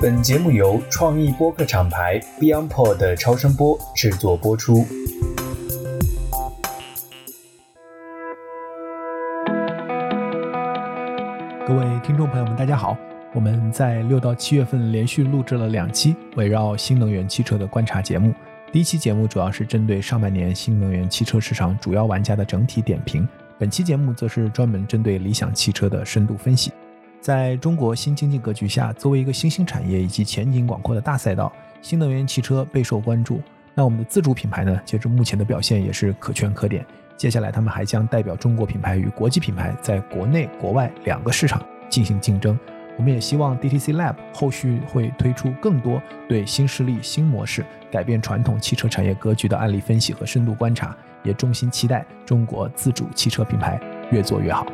本节目由创意播客厂牌 BeyondPod 的超声波制作播出。各位听众朋友们，大家好！我们在六到七月份连续录制了两期围绕新能源汽车的观察节目。第一期节目主要是针对上半年新能源汽车市场主要玩家的整体点评，本期节目则是专门针对理想汽车的深度分析。在中国新经济格局下，作为一个新兴产业以及前景广阔的大赛道，新能源汽车备受关注。那我们的自主品牌呢？截至目前的表现也是可圈可点。接下来，他们还将代表中国品牌与国际品牌，在国内、国外两个市场进行竞争。我们也希望 DTC Lab 后续会推出更多对新势力、新模式改变传统汽车产业格局的案例分析和深度观察，也衷心期待中国自主汽车品牌越做越好。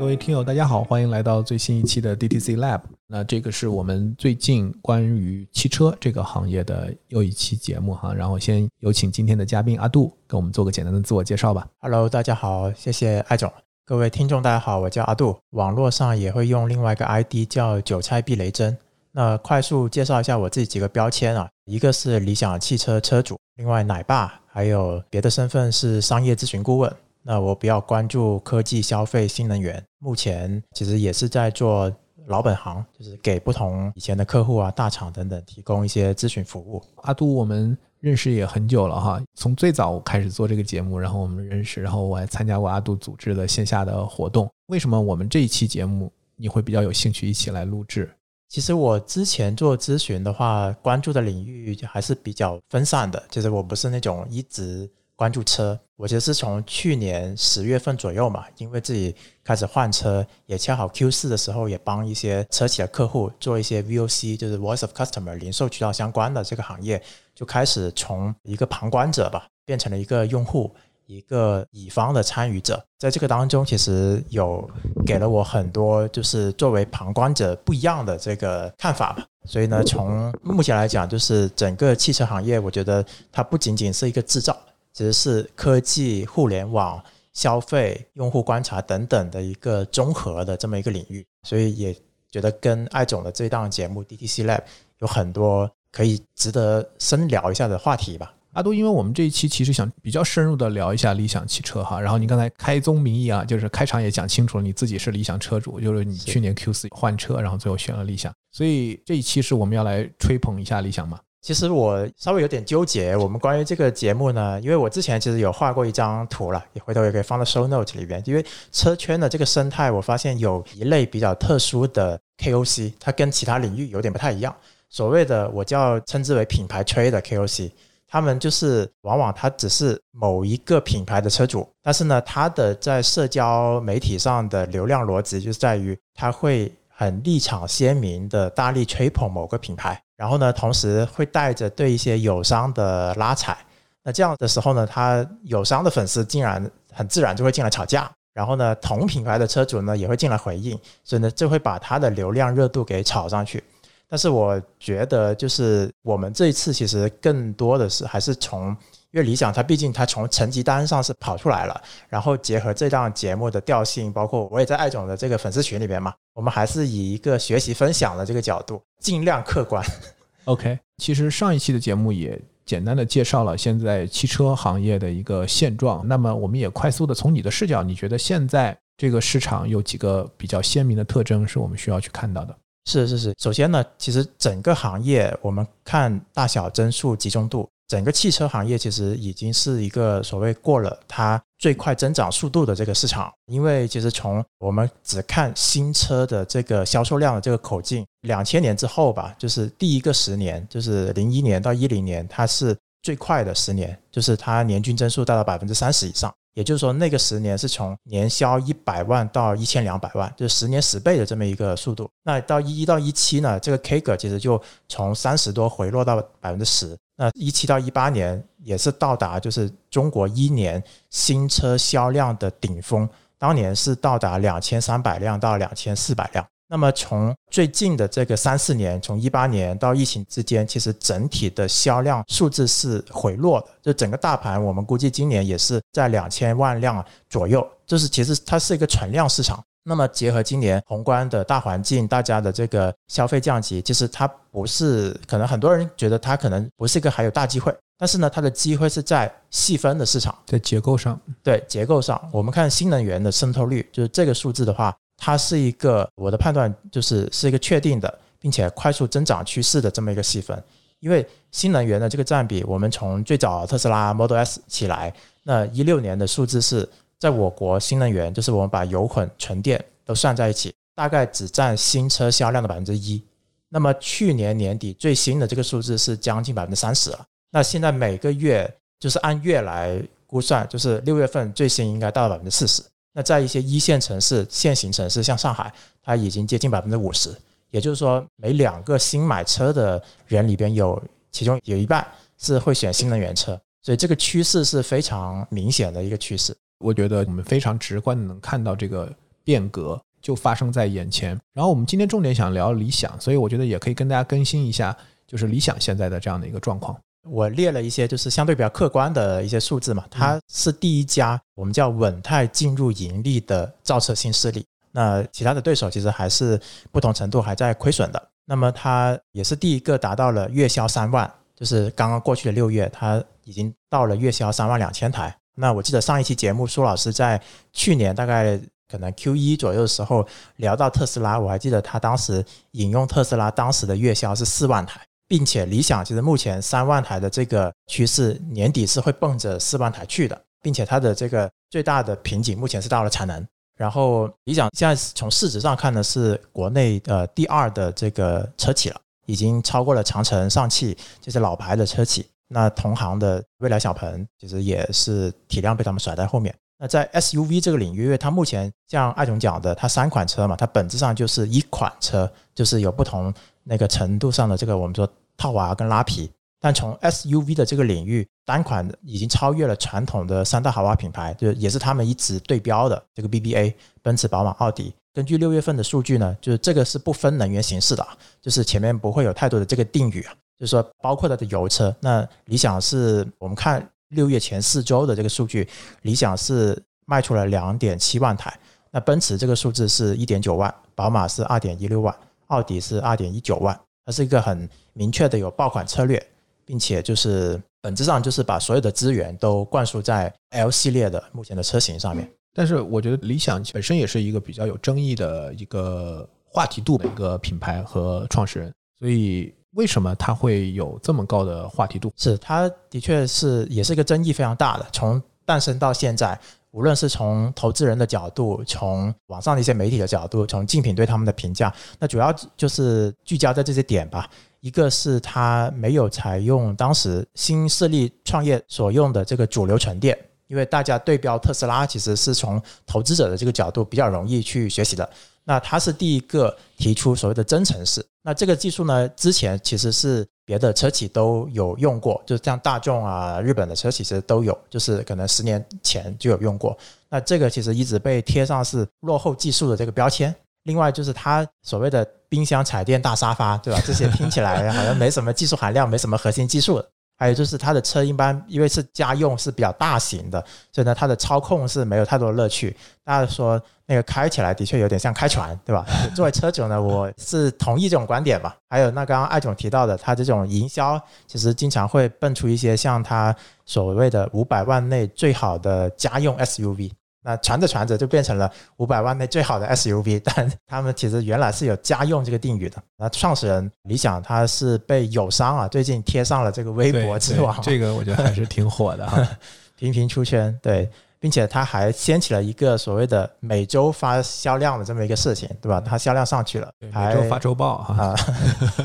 各位听友，大家好，欢迎来到最新一期的 DTC Lab。那这个是我们最近关于汽车这个行业的又一期节目哈。然后先有请今天的嘉宾阿杜跟我们做个简单的自我介绍吧。Hello，大家好，谢谢艾总。各位听众大家好，我叫阿杜，网络上也会用另外一个 ID 叫韭菜避雷针。那快速介绍一下我自己几个标签啊，一个是理想汽车车主，另外奶爸，还有别的身份是商业咨询顾问。那我比较关注科技、消费、新能源。目前其实也是在做老本行，就是给不同以前的客户啊、大厂等等提供一些咨询服务。阿杜，我们认识也很久了哈，从最早开始做这个节目，然后我们认识，然后我还参加过阿杜组织的线下的活动。为什么我们这一期节目你会比较有兴趣一起来录制？其实我之前做咨询的话，关注的领域还是比较分散的，就是我不是那种一直。关注车，我其实是从去年十月份左右嘛，因为自己开始换车，也恰好 Q 四的时候也帮一些车企的客户做一些 VOC，就是 Voice of Customer 零售渠道相关的这个行业，就开始从一个旁观者吧，变成了一个用户，一个乙方的参与者。在这个当中，其实有给了我很多就是作为旁观者不一样的这个看法吧。所以呢，从目前来讲，就是整个汽车行业，我觉得它不仅仅是一个制造。其实是科技、互联网、消费、用户观察等等的一个综合的这么一个领域，所以也觉得跟艾总的这档节目 DTC Lab 有很多可以值得深聊一下的话题吧。阿杜，因为我们这一期其实想比较深入的聊一下理想汽车哈，然后你刚才开宗明义啊，就是开场也讲清楚了，你自己是理想车主，就是你去年 Q 四换车，然后最后选了理想，所以这一期是我们要来吹捧一下理想嘛。其实我稍微有点纠结，我们关于这个节目呢，因为我之前其实有画过一张图了，也回头也可以放到 show note 里边。因为车圈的这个生态，我发现有一类比较特殊的 KOC，它跟其他领域有点不太一样。所谓的我叫称之为品牌吹的 KOC，他们就是往往他只是某一个品牌的车主，但是呢，他的在社交媒体上的流量逻辑就是在于他会很立场鲜明的大力吹捧某个品牌。然后呢，同时会带着对一些友商的拉踩，那这样的时候呢，他友商的粉丝竟然很自然就会进来吵架，然后呢，同品牌的车主呢也会进来回应，所以呢，就会把他的流量热度给炒上去。但是我觉得，就是我们这一次其实更多的是还是从。因为理想，它毕竟它从成绩单上是跑出来了，然后结合这档节目的调性，包括我也在艾总的这个粉丝群里边嘛，我们还是以一个学习分享的这个角度，尽量客观。OK，其实上一期的节目也简单的介绍了现在汽车行业的一个现状，那么我们也快速的从你的视角，你觉得现在这个市场有几个比较鲜明的特征是我们需要去看到的？是是是，首先呢，其实整个行业我们看大小增速集中度。整个汽车行业其实已经是一个所谓过了它最快增长速度的这个市场，因为其实从我们只看新车的这个销售量的这个口径，两千年之后吧，就是第一个十年，就是零一年到一零年，它是最快的十年，就是它年均增速达到百分之三十以上。也就是说，那个十年是从年销一百万到一千两百万，就是十年十倍的这么一个速度。那到一一到一七呢，这个 K 格其实就从三十多回落到百分之十。那一七到一八年也是到达就是中国一年新车销量的顶峰，当年是到达两千三百辆到两千四百辆。那么从最近的这个三四年，从一八年到疫情之间，其实整体的销量数字是回落的。就整个大盘，我们估计今年也是在两千万辆左右。就是其实它是一个存量市场。那么结合今年宏观的大环境，大家的这个消费降级，其实它不是可能很多人觉得它可能不是一个还有大机会，但是呢，它的机会是在细分的市场，在结构上，对结构上，我们看新能源的渗透率，就是这个数字的话，它是一个我的判断就是是一个确定的，并且快速增长趋势的这么一个细分。因为新能源的这个占比，我们从最早特斯拉 Model S 起来，那一六年的数字是。在我国，新能源就是我们把油混、纯电都算在一起，大概只占新车销量的百分之一。那么去年年底最新的这个数字是将近百分之三十了。那现在每个月就是按月来估算，就是六月份最新应该到了百分之四十。那在一些一线城市、现行城市，像上海，它已经接近百分之五十。也就是说，每两个新买车的人里边有其中有一半是会选新能源车，所以这个趋势是非常明显的一个趋势。我觉得我们非常直观的能看到这个变革就发生在眼前。然后我们今天重点想聊理想，所以我觉得也可以跟大家更新一下，就是理想现在的这样的一个状况。我列了一些就是相对比较客观的一些数字嘛，它是第一家我们叫稳态进入盈利的造车新势力。那其他的对手其实还是不同程度还在亏损的。那么它也是第一个达到了月销三万，就是刚刚过去的六月，它已经到了月销三万两千台。那我记得上一期节目，苏老师在去年大概可能 Q 一左右的时候聊到特斯拉，我还记得他当时引用特斯拉当时的月销是四万台，并且理想其实目前三万台的这个趋势，年底是会奔着四万台去的，并且它的这个最大的瓶颈目前是到了产能。然后理想现在从市值上看呢，是国内呃第二的这个车企了，已经超过了长城、上汽这些老牌的车企。那同行的未来小鹏其实也是体量被他们甩在后面。那在 SUV 这个领域，因为它目前像艾总讲的，它三款车嘛，它本质上就是一款车，就是有不同那个程度上的这个我们说套娃跟拉皮。但从 SUV 的这个领域，单款已经超越了传统的三大豪华品牌，就也是他们一直对标的这个 BBA，奔驰、宝马、奥迪。根据六月份的数据呢，就是这个是不分能源形式的，就是前面不会有太多的这个定语啊。就是说，包括它的油车，那理想是我们看六月前四周的这个数据，理想是卖出了两点七万台。那奔驰这个数字是一点九万，宝马是二点一六万，奥迪是二点一九万。它是一个很明确的有爆款策略，并且就是本质上就是把所有的资源都灌输在 L 系列的目前的车型上面。但是我觉得理想本身也是一个比较有争议的一个话题度的一个品牌和创始人，所以。为什么它会有这么高的话题度？是它的确是也是一个争议非常大的。从诞生到现在，无论是从投资人的角度，从网上的一些媒体的角度，从竞品对他们的评价，那主要就是聚焦在这些点吧。一个是它没有采用当时新势力创业所用的这个主流沉淀，因为大家对标特斯拉，其实是从投资者的这个角度比较容易去学习的。那它是第一个提出所谓的增程式。那这个技术呢，之前其实是别的车企都有用过，就像大众啊、日本的车企其实都有，就是可能十年前就有用过。那这个其实一直被贴上是落后技术的这个标签。另外就是它所谓的冰箱、彩电、大沙发，对吧？这些听起来好像没什么技术含量，没什么核心技术。还有就是它的车一般因为是家用是比较大型的，所以呢它的操控是没有太多乐趣。大家说那个开起来的确有点像开船，对吧？作为车主呢，我是同意这种观点吧。还有那刚刚艾总提到的，他这种营销其实经常会蹦出一些像他所谓的五百万内最好的家用 SUV。那传着传着就变成了五百万内最好的 SUV，但他们其实原来是有家用这个定语的。那创始人李想他是被友商啊最近贴上了这个微博之王，这个我觉得还是挺火的哈，频频出圈。对，并且他还掀起了一个所谓的每周发销量的这么一个事情，对吧？他销量上去了，每周发周报啊，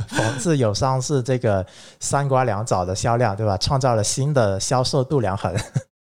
讽刺 友商是这个三瓜两枣的销量，对吧？创造了新的销售度量衡。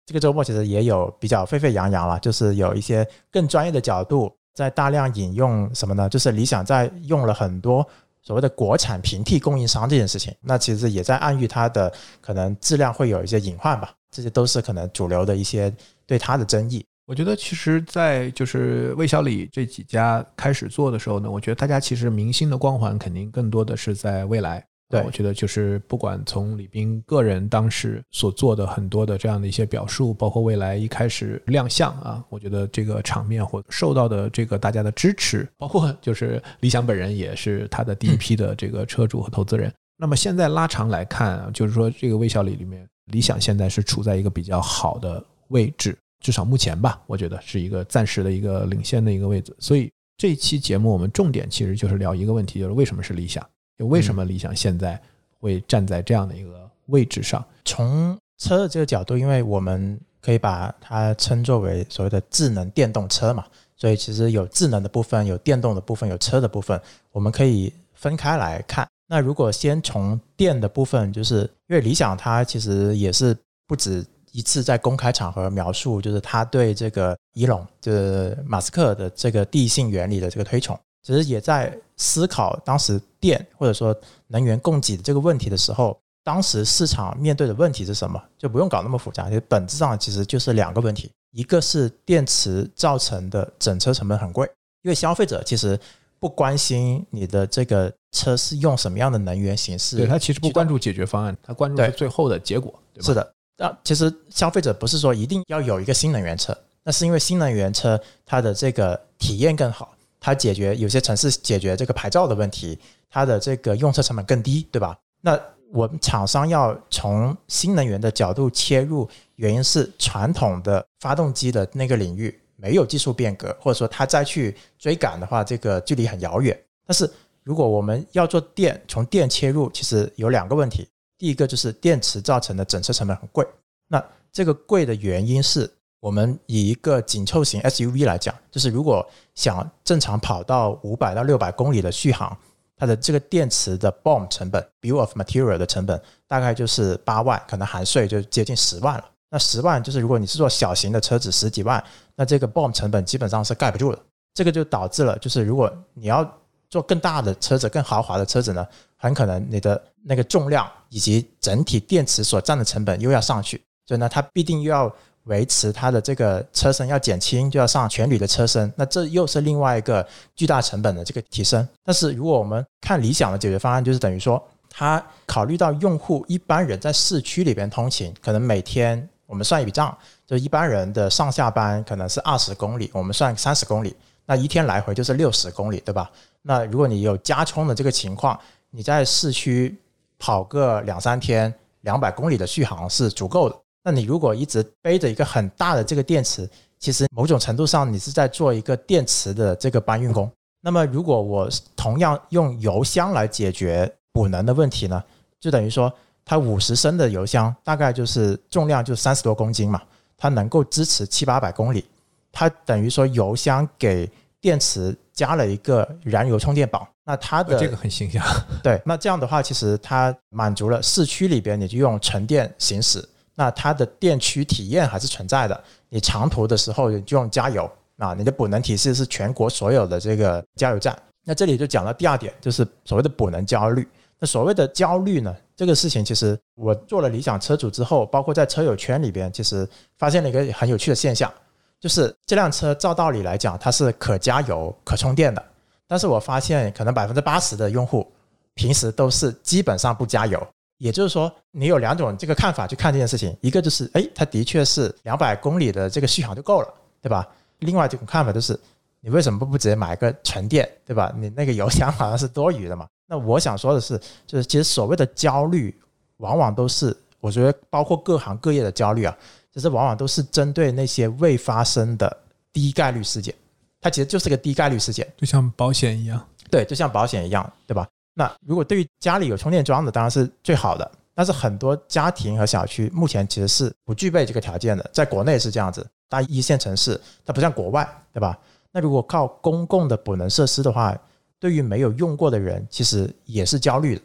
这个周末其实也有比较沸沸扬扬了，就是有一些更专业的角度在大量引用什么呢？就是理想在用了很多所谓的国产平替供应商这件事情，那其实也在暗喻它的可能质量会有一些隐患吧。这些都是可能主流的一些对它的争议。我觉得其实，在就是魏小李这几家开始做的时候呢，我觉得大家其实明星的光环肯定更多的是在未来。对我觉得就是不管从李斌个人当时所做的很多的这样的一些表述，包括未来一开始亮相啊，我觉得这个场面或受到的这个大家的支持，包括就是理想本人也是他的第一批的这个车主和投资人。那么现在拉长来看啊，就是说这个微笑里里面，理想现在是处在一个比较好的位置，至少目前吧，我觉得是一个暂时的一个领先的一个位置。所以这一期节目我们重点其实就是聊一个问题，就是为什么是理想。就为什么理想现在会站在这样的一个位置上？从车的这个角度，因为我们可以把它称作为所谓的智能电动车嘛，所以其实有智能的部分，有电动的部分，有车的部分，我们可以分开来看。那如果先从电的部分，就是因为理想它其实也是不止一次在公开场合描述，就是他对这个伊隆，就是马斯克的这个地性原理的这个推崇。其实也在思考当时电或者说能源供给的这个问题的时候，当时市场面对的问题是什么？就不用搞那么复杂，就本质上其实就是两个问题：一个是电池造成的整车成本很贵，因为消费者其实不关心你的这个车是用什么样的能源形式，对他其实不关注解决方案，他关注是最后的结果，对吧？是的，那其实消费者不是说一定要有一个新能源车，那是因为新能源车它的这个体验更好。它解决有些城市解决这个牌照的问题，它的这个用车成本更低，对吧？那我们厂商要从新能源的角度切入，原因是传统的发动机的那个领域没有技术变革，或者说它再去追赶的话，这个距离很遥远。但是如果我们要做电，从电切入，其实有两个问题，第一个就是电池造成的整车成本很贵，那这个贵的原因是。我们以一个紧凑型 SUV 来讲，就是如果想正常跑到五百到六百公里的续航，它的这个电池的 BOM 成本，Bill of Material 的成本大概就是八万，可能含税就接近十万了。那十万就是如果你是做小型的车子十几万，那这个 BOM 成本基本上是盖不住的。这个就导致了，就是如果你要做更大的车子、更豪华的车子呢，很可能你的那个重量以及整体电池所占的成本又要上去，所以呢，它必定又要。维持它的这个车身要减轻，就要上全铝的车身，那这又是另外一个巨大成本的这个提升。但是如果我们看理想的解决方案，就是等于说，它考虑到用户一般人在市区里边通勤，可能每天我们算一笔账，就一般人的上下班可能是二十公里，我们算三十公里，那一天来回就是六十公里，对吧？那如果你有加充的这个情况，你在市区跑个两三天，两百公里的续航是足够的。那你如果一直背着一个很大的这个电池，其实某种程度上你是在做一个电池的这个搬运工。那么如果我同样用油箱来解决补能的问题呢，就等于说它五十升的油箱大概就是重量就三十多公斤嘛，它能够支持七八百公里。它等于说油箱给电池加了一个燃油充电宝，那它的这个很形象。对，那这样的话其实它满足了市区里边你就用纯电行驶。那它的电驱体验还是存在的。你长途的时候就用加油啊，你的补能体系是全国所有的这个加油站。那这里就讲到第二点，就是所谓的补能焦虑。那所谓的焦虑呢，这个事情其实我做了理想车主之后，包括在车友圈里边，其实发现了一个很有趣的现象，就是这辆车照道理来讲它是可加油、可充电的，但是我发现可能百分之八十的用户平时都是基本上不加油。也就是说，你有两种这个看法去看这件事情，一个就是，哎，它的确是两百公里的这个续航就够了，对吧？另外一种看法就是，你为什么不不直接买个纯电，对吧？你那个油箱好像是多余的嘛。那我想说的是，就是其实所谓的焦虑，往往都是我觉得包括各行各业的焦虑啊，其实往往都是针对那些未发生的低概率事件，它其实就是个低概率事件，就像保险一样，对，就像保险一样，对吧？那如果对于家里有充电桩的，当然是最好的。但是很多家庭和小区目前其实是不具备这个条件的，在国内是这样子，大一线城市它不像国外，对吧？那如果靠公共的补能设施的话，对于没有用过的人，其实也是焦虑的，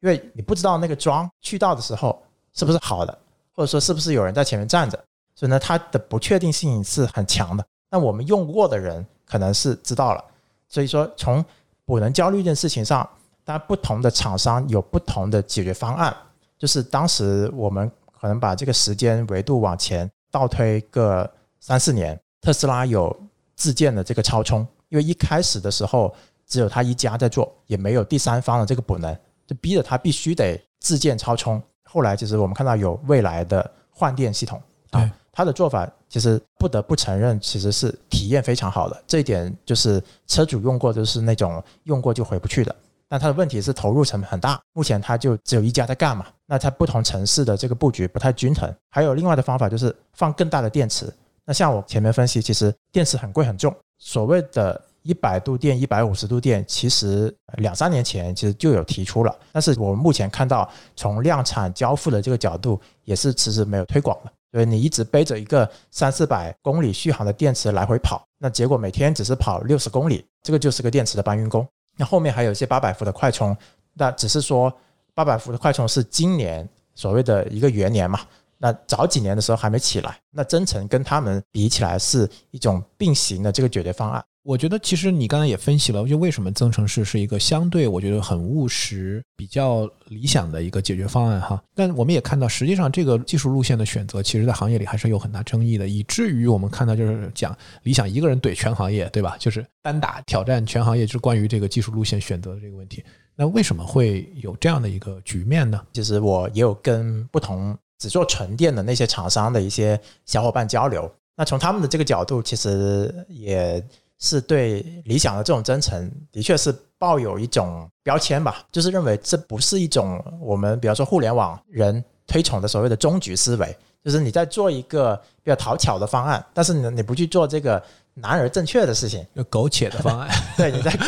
因为你不知道那个桩去到的时候是不是好的，或者说是不是有人在前面站着，所以呢，它的不确定性是很强的。那我们用过的人可能是知道了，所以说从补能焦虑这件事情上。那不同的厂商有不同的解决方案，就是当时我们可能把这个时间维度往前倒推个三四年，特斯拉有自建的这个超充，因为一开始的时候只有他一家在做，也没有第三方的这个补能，就逼着他必须得自建超充。后来其实我们看到有未来的换电系统，啊。他的做法其实不得不承认，其实是体验非常好的。这一点就是车主用过，就是那种用过就回不去的。但它的问题是投入成本很大，目前它就只有一家在干嘛？那它不同城市的这个布局不太均衡。还有另外的方法就是放更大的电池。那像我前面分析，其实电池很贵很重，所谓的。一百度电、一百五十度电，其实两三年前其实就有提出了，但是我们目前看到从量产交付的这个角度，也是迟迟没有推广的。所以你一直背着一个三四百公里续航的电池来回跑，那结果每天只是跑六十公里，这个就是个电池的搬运工。那后面还有一些八百伏的快充，那只是说八百伏的快充是今年所谓的一个元年嘛，那早几年的时候还没起来，那增程跟他们比起来是一种并行的这个解决方案。我觉得其实你刚才也分析了，就为什么增程式是一个相对我觉得很务实、比较理想的一个解决方案哈。但我们也看到，实际上这个技术路线的选择，其实在行业里还是有很大争议的，以至于我们看到就是讲理想一个人怼全行业，对吧？就是单打挑战全行业，就是关于这个技术路线选择的这个问题。那为什么会有这样的一个局面呢？其实我也有跟不同只做纯电的那些厂商的一些小伙伴交流，那从他们的这个角度，其实也。是对理想的这种真诚，的确是抱有一种标签吧，就是认为这不是一种我们比方说互联网人推崇的所谓的终局思维，就是你在做一个比较讨巧的方案，但是你你不去做这个难而正确的事情，就苟且的方案，对，你在苟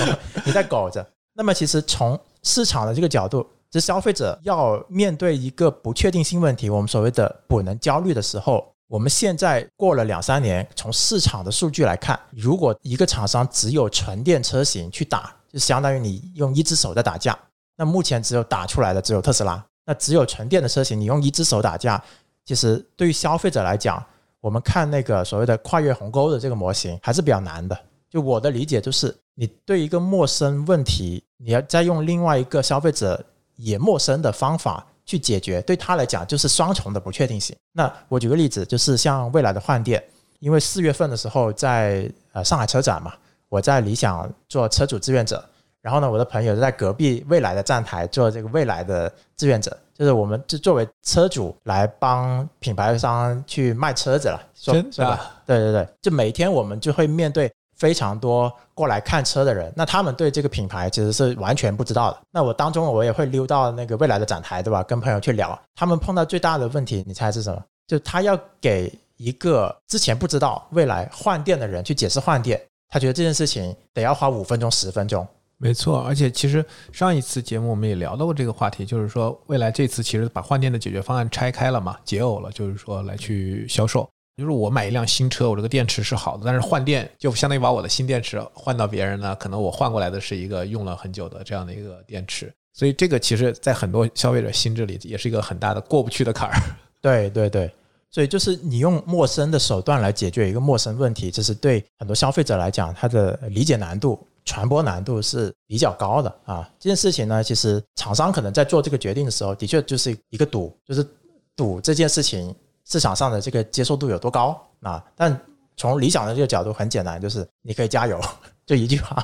你在苟着。那么其实从市场的这个角度，这消费者要面对一个不确定性问题，我们所谓的本能焦虑的时候。我们现在过了两三年，从市场的数据来看，如果一个厂商只有纯电车型去打，就相当于你用一只手在打架。那目前只有打出来的只有特斯拉。那只有纯电的车型，你用一只手打架，其实对于消费者来讲，我们看那个所谓的跨越鸿沟的这个模型还是比较难的。就我的理解，就是你对一个陌生问题，你要再用另外一个消费者也陌生的方法。去解决对他来讲就是双重的不确定性。那我举个例子，就是像未来的换电，因为四月份的时候在呃上海车展嘛，我在理想做车主志愿者，然后呢，我的朋友在隔壁未来的站台做这个未来的志愿者，就是我们就作为车主来帮品牌商去卖车子了，是吧？对对对，就每天我们就会面对。非常多过来看车的人，那他们对这个品牌其实是完全不知道的。那我当中我也会溜到那个未来的展台，对吧？跟朋友去聊，他们碰到最大的问题，你猜是什么？就他要给一个之前不知道未来换电的人去解释换电，他觉得这件事情得要花五分钟、十分钟。没错，而且其实上一次节目我们也聊到过这个话题，就是说未来这次其实把换电的解决方案拆开了嘛，解耦了，就是说来去销售。就是我买一辆新车，我这个电池是好的，但是换电就相当于把我的新电池换到别人呢，可能我换过来的是一个用了很久的这样的一个电池，所以这个其实在很多消费者心智里也是一个很大的过不去的坎儿。对对对，所以就是你用陌生的手段来解决一个陌生问题，这是对很多消费者来讲，它的理解难度、传播难度是比较高的啊。这件事情呢，其实厂商可能在做这个决定的时候，的确就是一个赌，就是赌这件事情。市场上的这个接受度有多高啊？但从理想的这个角度很简单，就是你可以加油，就一句话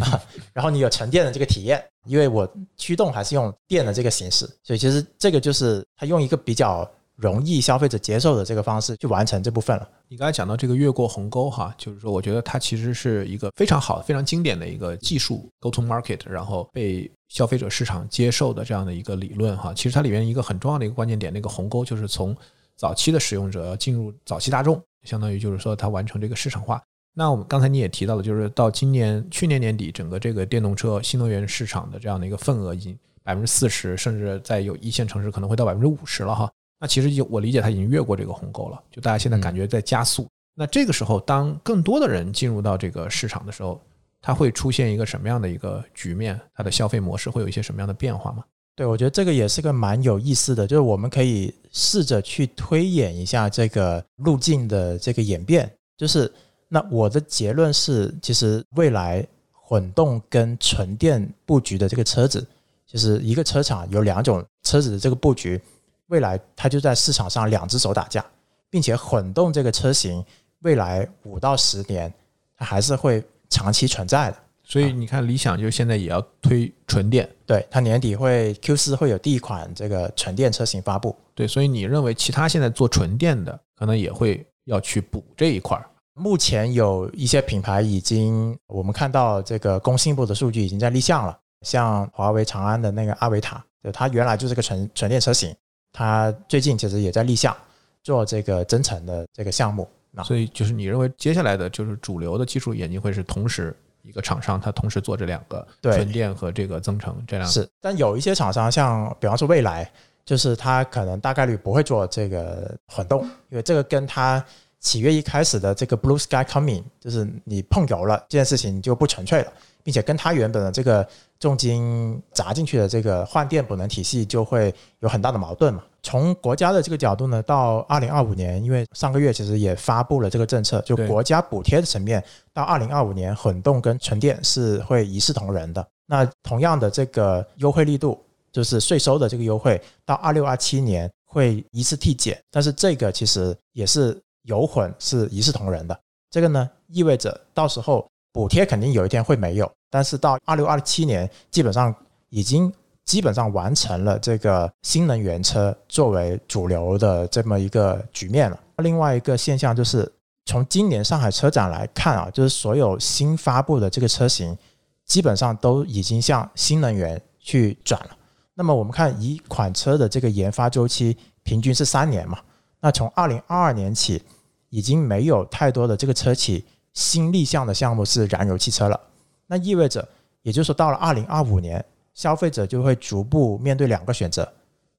啊。然后你有沉淀的这个体验，因为我驱动还是用电的这个形式，所以其实这个就是它用一个比较容易消费者接受的这个方式去完成这部分了。你刚才讲到这个越过鸿沟哈，就是说我觉得它其实是一个非常好、非常经典的一个技术 go to market，然后被消费者市场接受的这样的一个理论哈。其实它里面一个很重要的一个关键点，那个鸿沟就是从早期的使用者要进入早期大众，相当于就是说它完成这个市场化。那我们刚才你也提到了，就是到今年去年年底，整个这个电动车新能源市场的这样的一个份额已经百分之四十，甚至在有一线城市可能会到百分之五十了哈。那其实就我理解，它已经越过这个鸿沟了，就大家现在感觉在加速。那这个时候，当更多的人进入到这个市场的时候，它会出现一个什么样的一个局面？它的消费模式会有一些什么样的变化吗？对，我觉得这个也是个蛮有意思的，就是我们可以试着去推演一下这个路径的这个演变。就是那我的结论是，其实未来混动跟纯电布局的这个车子，就是一个车厂有两种车子的这个布局，未来它就在市场上两只手打架，并且混动这个车型未来五到十年它还是会长期存在的。所以你看，理想就现在也要推纯电，对，它年底会 Q 四会有第一款这个纯电车型发布。对，所以你认为其他现在做纯电的可能也会要去补这一块儿？目前有一些品牌已经，我们看到这个工信部的数据已经在立项了，像华为长安的那个阿维塔，就它原来就是个纯纯电车型，它最近其实也在立项做这个增程的这个项目。那所以就是你认为接下来的就是主流的技术眼镜会是同时一个厂商，它同时做这两个对纯电和这个增程这两个是，但有一些厂商，像比方说未来，就是它可能大概率不会做这个混动，因为这个跟它企业一开始的这个 Blue Sky Coming，就是你碰油了这件事情就不纯粹了，并且跟它原本的这个重金砸进去的这个换电补能体系就会有很大的矛盾嘛。从国家的这个角度呢，到二零二五年，因为上个月其实也发布了这个政策，就国家补贴的层面，到二零二五年混动跟纯电是会一视同仁的。那同样的这个优惠力度，就是税收的这个优惠，到二六二七年会一次递减，但是这个其实也是油混是一视同仁的。这个呢，意味着到时候补贴肯定有一天会没有，但是到二六二七年，基本上已经基本上完成了这个新能源车作为主流的这么一个局面了。另外一个现象就是，从今年上海车展来看啊，就是所有新发布的这个车型，基本上都已经向新能源去转了。那么我们看一款车的这个研发周期平均是三年嘛，那从二零二二年起，已经没有太多的这个车企新立项的项目是燃油汽车了。那意味着，也就是说到了二零二五年，消费者就会逐步面对两个选择：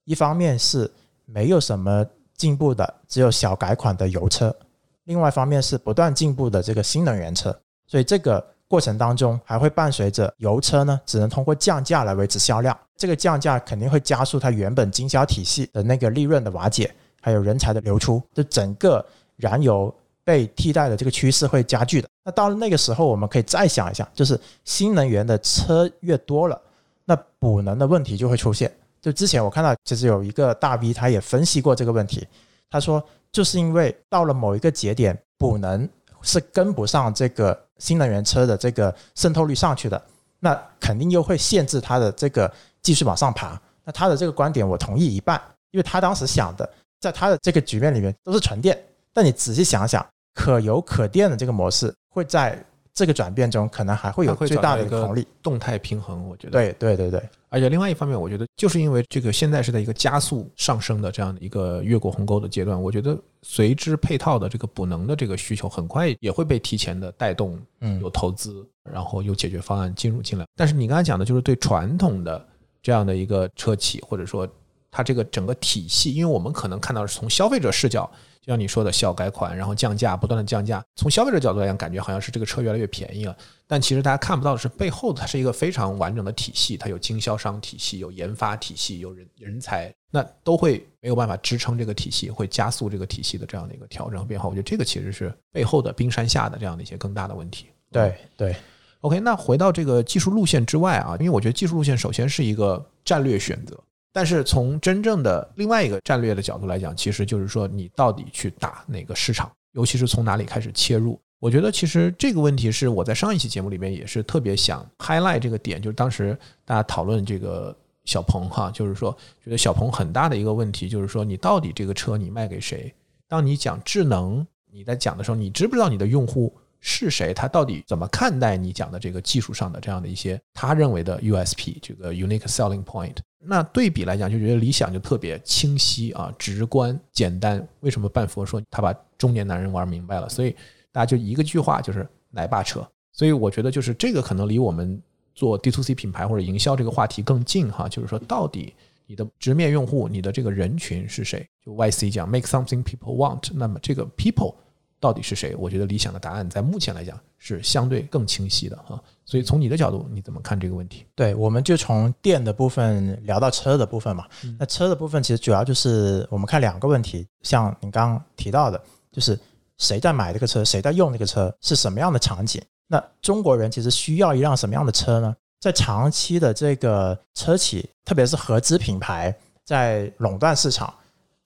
一方面是没有什么进步的，只有小改款的油车；另外一方面是不断进步的这个新能源车。所以这个过程当中还会伴随着油车呢，只能通过降价来维持销量。这个降价肯定会加速它原本经销体系的那个利润的瓦解，还有人才的流出，就整个燃油被替代的这个趋势会加剧的。那到了那个时候，我们可以再想一下，就是新能源的车越多了，那补能的问题就会出现。就之前我看到，其实有一个大 V 他也分析过这个问题，他说就是因为到了某一个节点，补能是跟不上这个新能源车的这个渗透率上去的，那肯定又会限制它的这个继续往上爬。那他的这个观点我同意一半，因为他当时想的，在他的这个局面里面都是纯电，但你仔细想想，可油可电的这个模式会在这个转变中可能还会有最大的一个红利。动态平衡，我觉得。对对对对，而且另外一方面，我觉得就是因为这个现在是在一个加速上升的这样的一个越过鸿沟的阶段，我觉得随之配套的这个补能的这个需求很快也会被提前的带动，嗯有投资，然后有解决方案进入进来。但是你刚才讲的就是对传统的这样的一个车企，或者说它这个整个体系，因为我们可能看到是从消费者视角，就像你说的小改款，然后降价，不断的降价。从消费者角度来讲，感觉好像是这个车越来越便宜了，但其实大家看不到的是背后它是一个非常完整的体系，它有经销商体系，有研发体系，有人人才，那都会没有办法支撑这个体系，会加速这个体系的这样的一个调整和变化。我觉得这个其实是背后的冰山下的这样的一些更大的问题。对对，OK，那回到这个技术路线之外啊，因为我觉得技术路线首先是一个战略选择，但是从真正的另外一个战略的角度来讲，其实就是说你到底去打哪个市场，尤其是从哪里开始切入。我觉得其实这个问题是我在上一期节目里面也是特别想 highlight 这个点，就是当时大家讨论这个小鹏哈，就是说觉得小鹏很大的一个问题就是说你到底这个车你卖给谁？当你讲智能，你在讲的时候，你知不知道你的用户是谁？他到底怎么看待你讲的这个技术上的这样的一些他认为的 USP 这个 unique selling point？那对比来讲，就觉得理想就特别清晰啊、直观、简单。为什么半佛说他把中年男人玩明白了？所以大家就一个句话，就是奶爸车。所以我觉得就是这个可能离我们做 D to C 品牌或者营销这个话题更近哈，就是说到底你的直面用户，你的这个人群是谁？就 YC 讲 make something people want，那么这个 people 到底是谁？我觉得理想的答案在目前来讲是相对更清晰的哈。所以从你的角度，你怎么看这个问题？对，我们就从电的部分聊到车的部分嘛。嗯那车的部分其实主要就是我们看两个问题，像你刚刚提到的，就是谁在买这个车，谁在用这个车，是什么样的场景？那中国人其实需要一辆什么样的车呢？在长期的这个车企，特别是合资品牌，在垄断市场，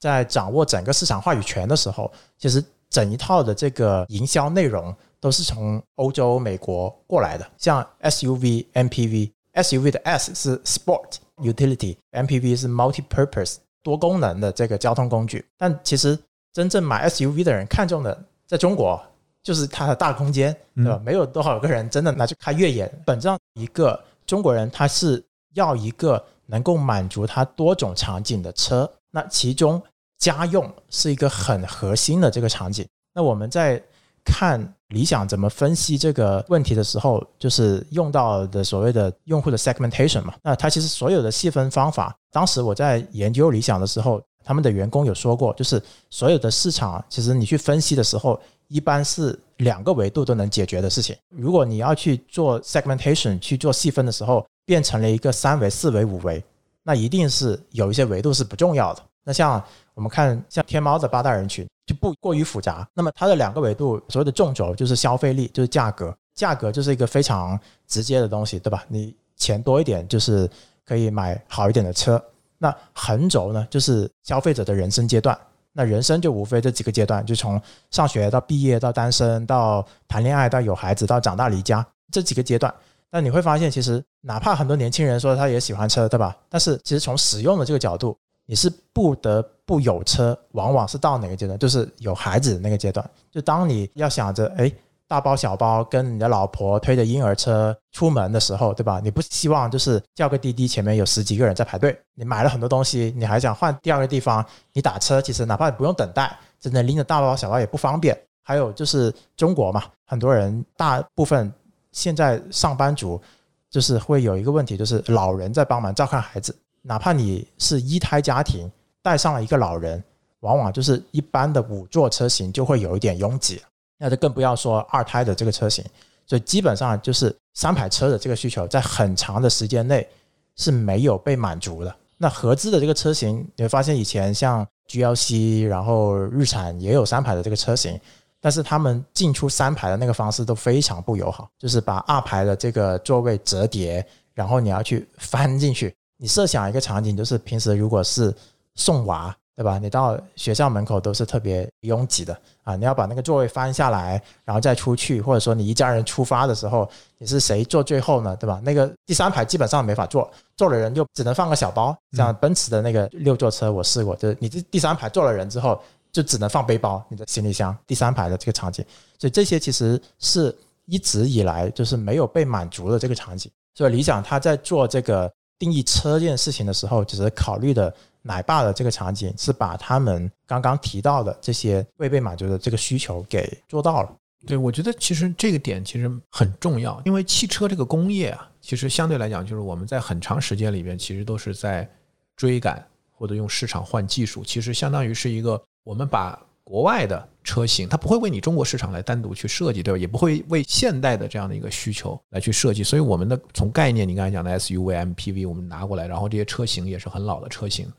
在掌握整个市场话语权的时候，其实整一套的这个营销内容都是从欧洲、美国过来的，像 SUV、MPV。SUV 的 S 是 Sport Utility，MPV 是 Multi-purpose 多功能的这个交通工具。但其实真正买 SUV 的人看中的，在中国就是它的大空间，对吧？没有多少个人真的拿去开越野。本质上，一个中国人他是要一个能够满足他多种场景的车。那其中家用是一个很核心的这个场景。那我们在看理想怎么分析这个问题的时候，就是用到的所谓的用户的 segmentation 嘛。那它其实所有的细分方法，当时我在研究理想的时候，他们的员工有说过，就是所有的市场，其实你去分析的时候，一般是两个维度都能解决的事情。如果你要去做 segmentation 去做细分的时候，变成了一个三维、四维、五维，那一定是有一些维度是不重要的。那像我们看像天猫的八大人群就不过于复杂，那么它的两个维度，所谓的纵轴就是消费力，就是价格，价格就是一个非常直接的东西，对吧？你钱多一点就是可以买好一点的车。那横轴呢，就是消费者的人生阶段，那人生就无非这几个阶段，就从上学到毕业到单身到谈恋爱到有孩子到长大离家这几个阶段。那你会发现，其实哪怕很多年轻人说他也喜欢车，对吧？但是其实从使用的这个角度。你是不得不有车，往往是到哪个阶段？就是有孩子的那个阶段。就当你要想着，哎，大包小包跟你的老婆推着婴儿车出门的时候，对吧？你不希望就是叫个滴滴，前面有十几个人在排队。你买了很多东西，你还想换第二个地方，你打车其实哪怕不用等待，真的拎着大包小包也不方便。还有就是中国嘛，很多人大部分现在上班族就是会有一个问题，就是老人在帮忙照看孩子。哪怕你是一胎家庭，带上了一个老人，往往就是一般的五座车型就会有一点拥挤，那就更不要说二胎的这个车型。所以基本上就是三排车的这个需求，在很长的时间内是没有被满足的。那合资的这个车型，你会发现以前像 GLC，然后日产也有三排的这个车型，但是他们进出三排的那个方式都非常不友好，就是把二排的这个座位折叠，然后你要去翻进去。你设想一个场景，就是平时如果是送娃，对吧？你到学校门口都是特别拥挤的啊！你要把那个座位翻下来，然后再出去，或者说你一家人出发的时候，你是谁坐最后呢？对吧？那个第三排基本上没法坐，坐了人就只能放个小包。像奔驰的那个六座车，我试过，就是你这第三排坐了人之后，就只能放背包，你的行李箱。第三排的这个场景，所以这些其实是一直以来就是没有被满足的这个场景。所以理想它在做这个。定义车这件事情的时候，只是考虑的奶爸的这个场景，是把他们刚刚提到的这些未被满足的这个需求给做到了。对，我觉得其实这个点其实很重要，因为汽车这个工业啊，其实相对来讲，就是我们在很长时间里边，其实都是在追赶或者用市场换技术，其实相当于是一个我们把。国外的车型，它不会为你中国市场来单独去设计，对吧？也不会为现代的这样的一个需求来去设计。所以我们的从概念，你刚才讲的 SUV、MPV，我们拿过来，然后这些车型也是很老的车型。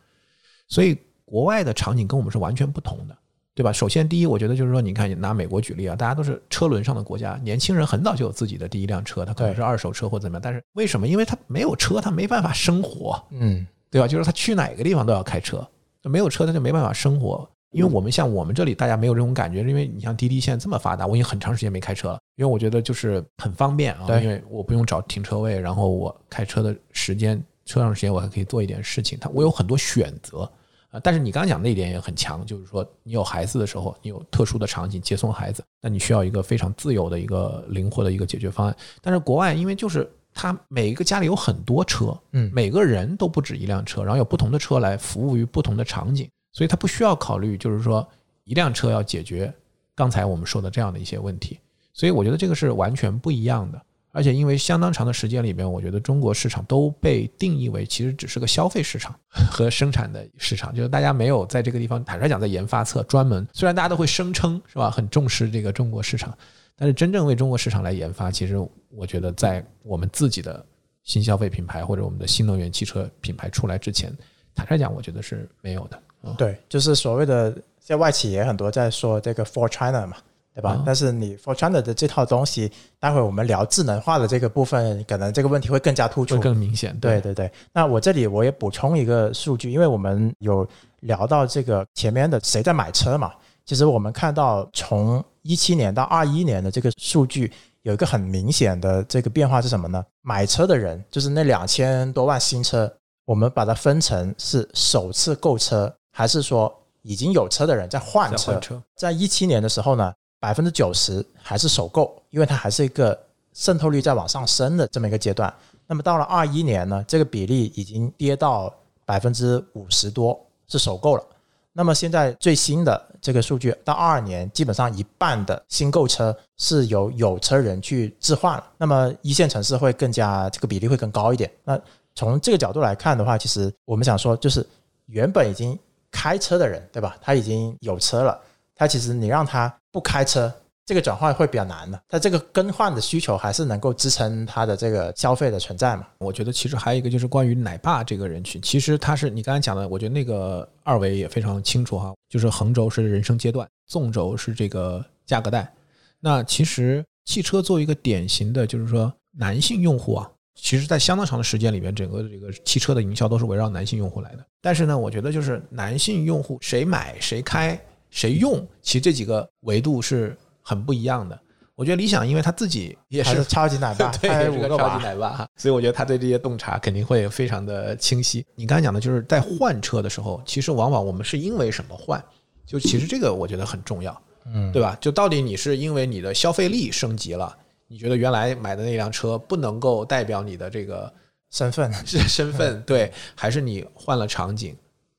所以国外的场景跟我们是完全不同的，对吧？首先，第一，我觉得就是说，你看拿美国举例啊，大家都是车轮上的国家，年轻人很早就有自己的第一辆车，他可能是二手车或怎么样。但是为什么？因为他没有车，他没办法生活，嗯，对吧？就是他去哪个地方都要开车，没有车他就没办法生活。因为我们像我们这里，大家没有这种感觉，因为你像滴滴现在这么发达，我已经很长时间没开车了，因为我觉得就是很方便啊，因为我不用找停车位，然后我开车的时间，车上时间我还可以做一点事情，它我有很多选择啊。但是你刚刚讲那一点也很强，就是说你有孩子的时候，你有特殊的场景接送孩子，那你需要一个非常自由的一个灵活的一个解决方案。但是国外因为就是他每一个家里有很多车，嗯，每个人都不止一辆车，然后有不同的车来服务于不同的场景。所以它不需要考虑，就是说一辆车要解决刚才我们说的这样的一些问题。所以我觉得这个是完全不一样的。而且因为相当长的时间里面，我觉得中国市场都被定义为其实只是个消费市场 和生产的市场，就是大家没有在这个地方坦率讲在研发侧专门。虽然大家都会声称是吧，很重视这个中国市场，但是真正为中国市场来研发，其实我觉得在我们自己的新消费品牌或者我们的新能源汽车品牌出来之前，坦率讲，我觉得是没有的。对，就是所谓的现在外企也很多在说这个 For China 嘛，对吧？但是你 For China 的这套东西，待会我们聊智能化的这个部分，可能这个问题会更加突出、更明显。对对对。那我这里我也补充一个数据，因为我们有聊到这个前面的谁在买车嘛，其实我们看到从一七年到二一年的这个数据，有一个很明显的这个变化是什么呢？买车的人就是那两千多万新车，我们把它分成是首次购车，还是说已经有车的人在换车？换车，在一七年的时候呢，百分之九十还是首购，因为它还是一个渗透率在往上升的这么一个阶段。那么到了二一年呢，这个比例已经跌到百分之五十多是首购了。那么现在最新的这个数据，到二二年基本上一半的新购车是由有车人去置换了。那么一线城市会更加这个比例会更高一点。那从这个角度来看的话，其实我们想说，就是原本已经开车的人，对吧？他已经有车了，他其实你让他不开车。这个转换会比较难的，他这个更换的需求还是能够支撑他的这个消费的存在嘛？我觉得其实还有一个就是关于奶爸这个人群，其实他是你刚才讲的，我觉得那个二维也非常清楚哈，就是横轴是人生阶段，纵轴是这个价格带。那其实汽车作为一个典型的，就是说男性用户啊，其实在相当长的时间里面，整个这个汽车的营销都是围绕男性用户来的。但是呢，我觉得就是男性用户谁买谁开谁用，其实这几个维度是。很不一样的，我觉得理想，因为他自己也是超级奶爸，对，是个超级奶爸，所以我觉得他对这些洞察肯定会非常的清晰。你刚才讲的就是在换车的时候，其实往往我们是因为什么换？就其实这个我觉得很重要，嗯，对吧？就到底你是因为你的消费力升级了，你觉得原来买的那辆车不能够代表你的这个 身份是 身份，对，还是你换了场景，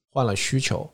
换了需求？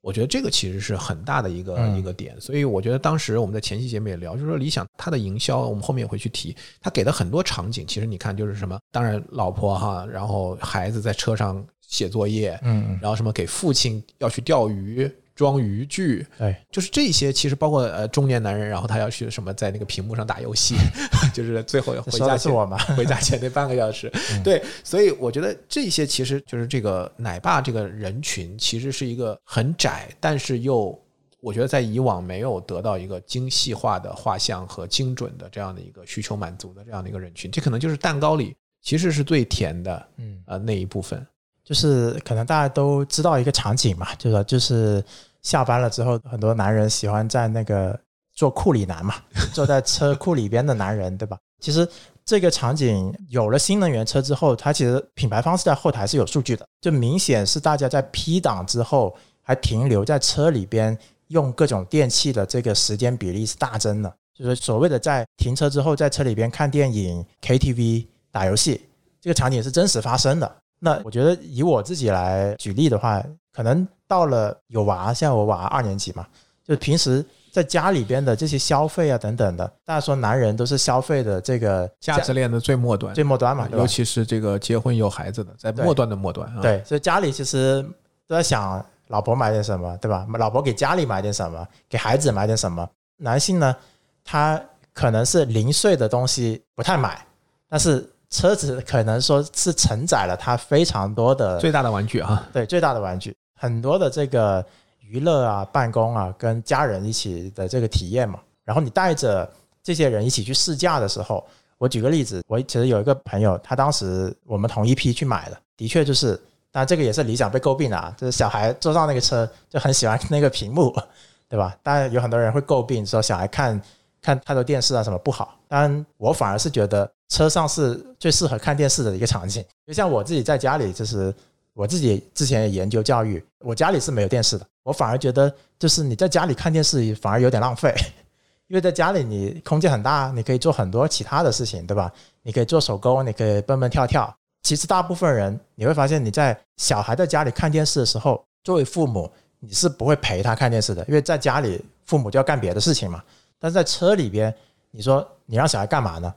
我觉得这个其实是很大的一个一个点，所以我觉得当时我们在前期节目也聊，就是说理想它的营销，我们后面也会去提，它给的很多场景，其实你看就是什么，当然老婆哈，然后孩子在车上写作业，嗯，然后什么给父亲要去钓鱼。装渔具，哎，就是这些。其实包括呃中年男人，然后他要去什么，在那个屏幕上打游戏，就是最后要回家是我吗？回家前那半个小时，对。所以我觉得这些其实就是这个奶爸这个人群，其实是一个很窄，但是又我觉得在以往没有得到一个精细化的画像和精准的这样的一个需求满足的这样的一个人群。这可能就是蛋糕里其实是最甜的，嗯呃那一部分，就是可能大家都知道一个场景嘛，就是就是。下班了之后，很多男人喜欢在那个做库里男嘛，坐在车库里边的男人，对吧？其实这个场景有了新能源车之后，它其实品牌方是在后台是有数据的，就明显是大家在 P 档之后还停留在车里边用各种电器的这个时间比例是大增的，就是所谓的在停车之后在车里边看电影、KTV、打游戏，这个场景是真实发生的。那我觉得以我自己来举例的话，可能。到了有娃，现在我娃二年级嘛，就平时在家里边的这些消费啊等等的，大家说男人都是消费的这个价值链的最末端，最末端嘛，尤其是这个结婚有孩子的，在末端的末端啊。对，所以家里其实都在想老婆买点什么，对吧？老婆给家里买点什么，给孩子买点什么。男性呢，他可能是零碎的东西不太买，但是车子可能说是承载了他非常多的最大的玩具啊，对，最大的玩具。很多的这个娱乐啊、办公啊，跟家人一起的这个体验嘛。然后你带着这些人一起去试驾的时候，我举个例子，我其实有一个朋友，他当时我们同一批去买的，的确就是，当然这个也是理想被诟病的啊，就是小孩坐上那个车就很喜欢那个屏幕，对吧？当然有很多人会诟病说小孩看看太多电视啊什么不好，当然我反而是觉得车上是最适合看电视的一个场景，就像我自己在家里就是。我自己之前也研究教育，我家里是没有电视的。我反而觉得，就是你在家里看电视反而有点浪费，因为在家里你空间很大，你可以做很多其他的事情，对吧？你可以做手工，你可以蹦蹦跳跳。其实大部分人你会发现，你在小孩在家里看电视的时候，作为父母你是不会陪他看电视的，因为在家里父母就要干别的事情嘛。但是在车里边，你说你让小孩干嘛呢？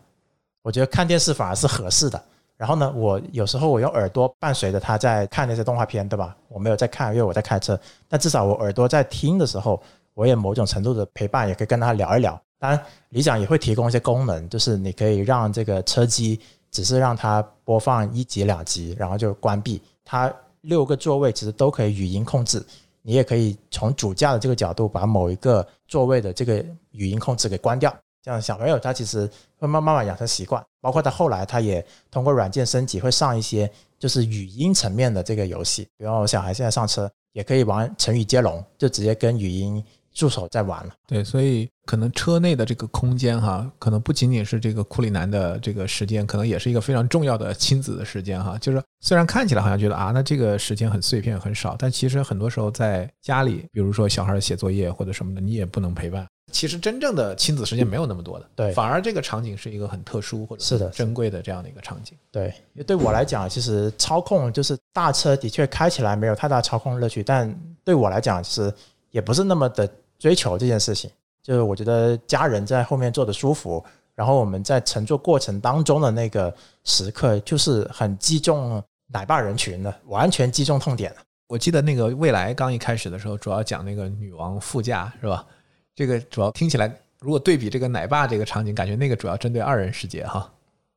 我觉得看电视反而是合适的。然后呢，我有时候我用耳朵伴随着他在看那些动画片，对吧？我没有在看，因为我在开车。但至少我耳朵在听的时候，我也某种程度的陪伴，也可以跟他聊一聊。当然，理想也会提供一些功能，就是你可以让这个车机只是让它播放一集两集，然后就关闭。它六个座位其实都可以语音控制，你也可以从主驾的这个角度把某一个座位的这个语音控制给关掉。这样小朋友他其实会慢慢慢养成习惯，包括他后来他也通过软件升级，会上一些就是语音层面的这个游戏。比方我小孩现在上车也可以玩成语接龙，就直接跟语音助手在玩了。对，所以可能车内的这个空间哈，可能不仅仅是这个库里南的这个时间，可能也是一个非常重要的亲子的时间哈。就是虽然看起来好像觉得啊，那这个时间很碎片很少，但其实很多时候在家里，比如说小孩写作业或者什么的，你也不能陪伴。其实真正的亲子时间没有那么多的，对反而这个场景是一个很特殊或者是的珍贵的这样的一个场景。对，因为对我来讲，其实操控就是大车的确开起来没有太大操控乐趣，但对我来讲，其实也不是那么的追求这件事情。就是我觉得家人在后面坐的舒服，然后我们在乘坐过程当中的那个时刻，就是很击中奶爸人群的，完全击中痛点了。我记得那个未来刚一开始的时候，主要讲那个女王副驾是吧？这个主要听起来，如果对比这个奶爸这个场景，感觉那个主要针对二人世界哈。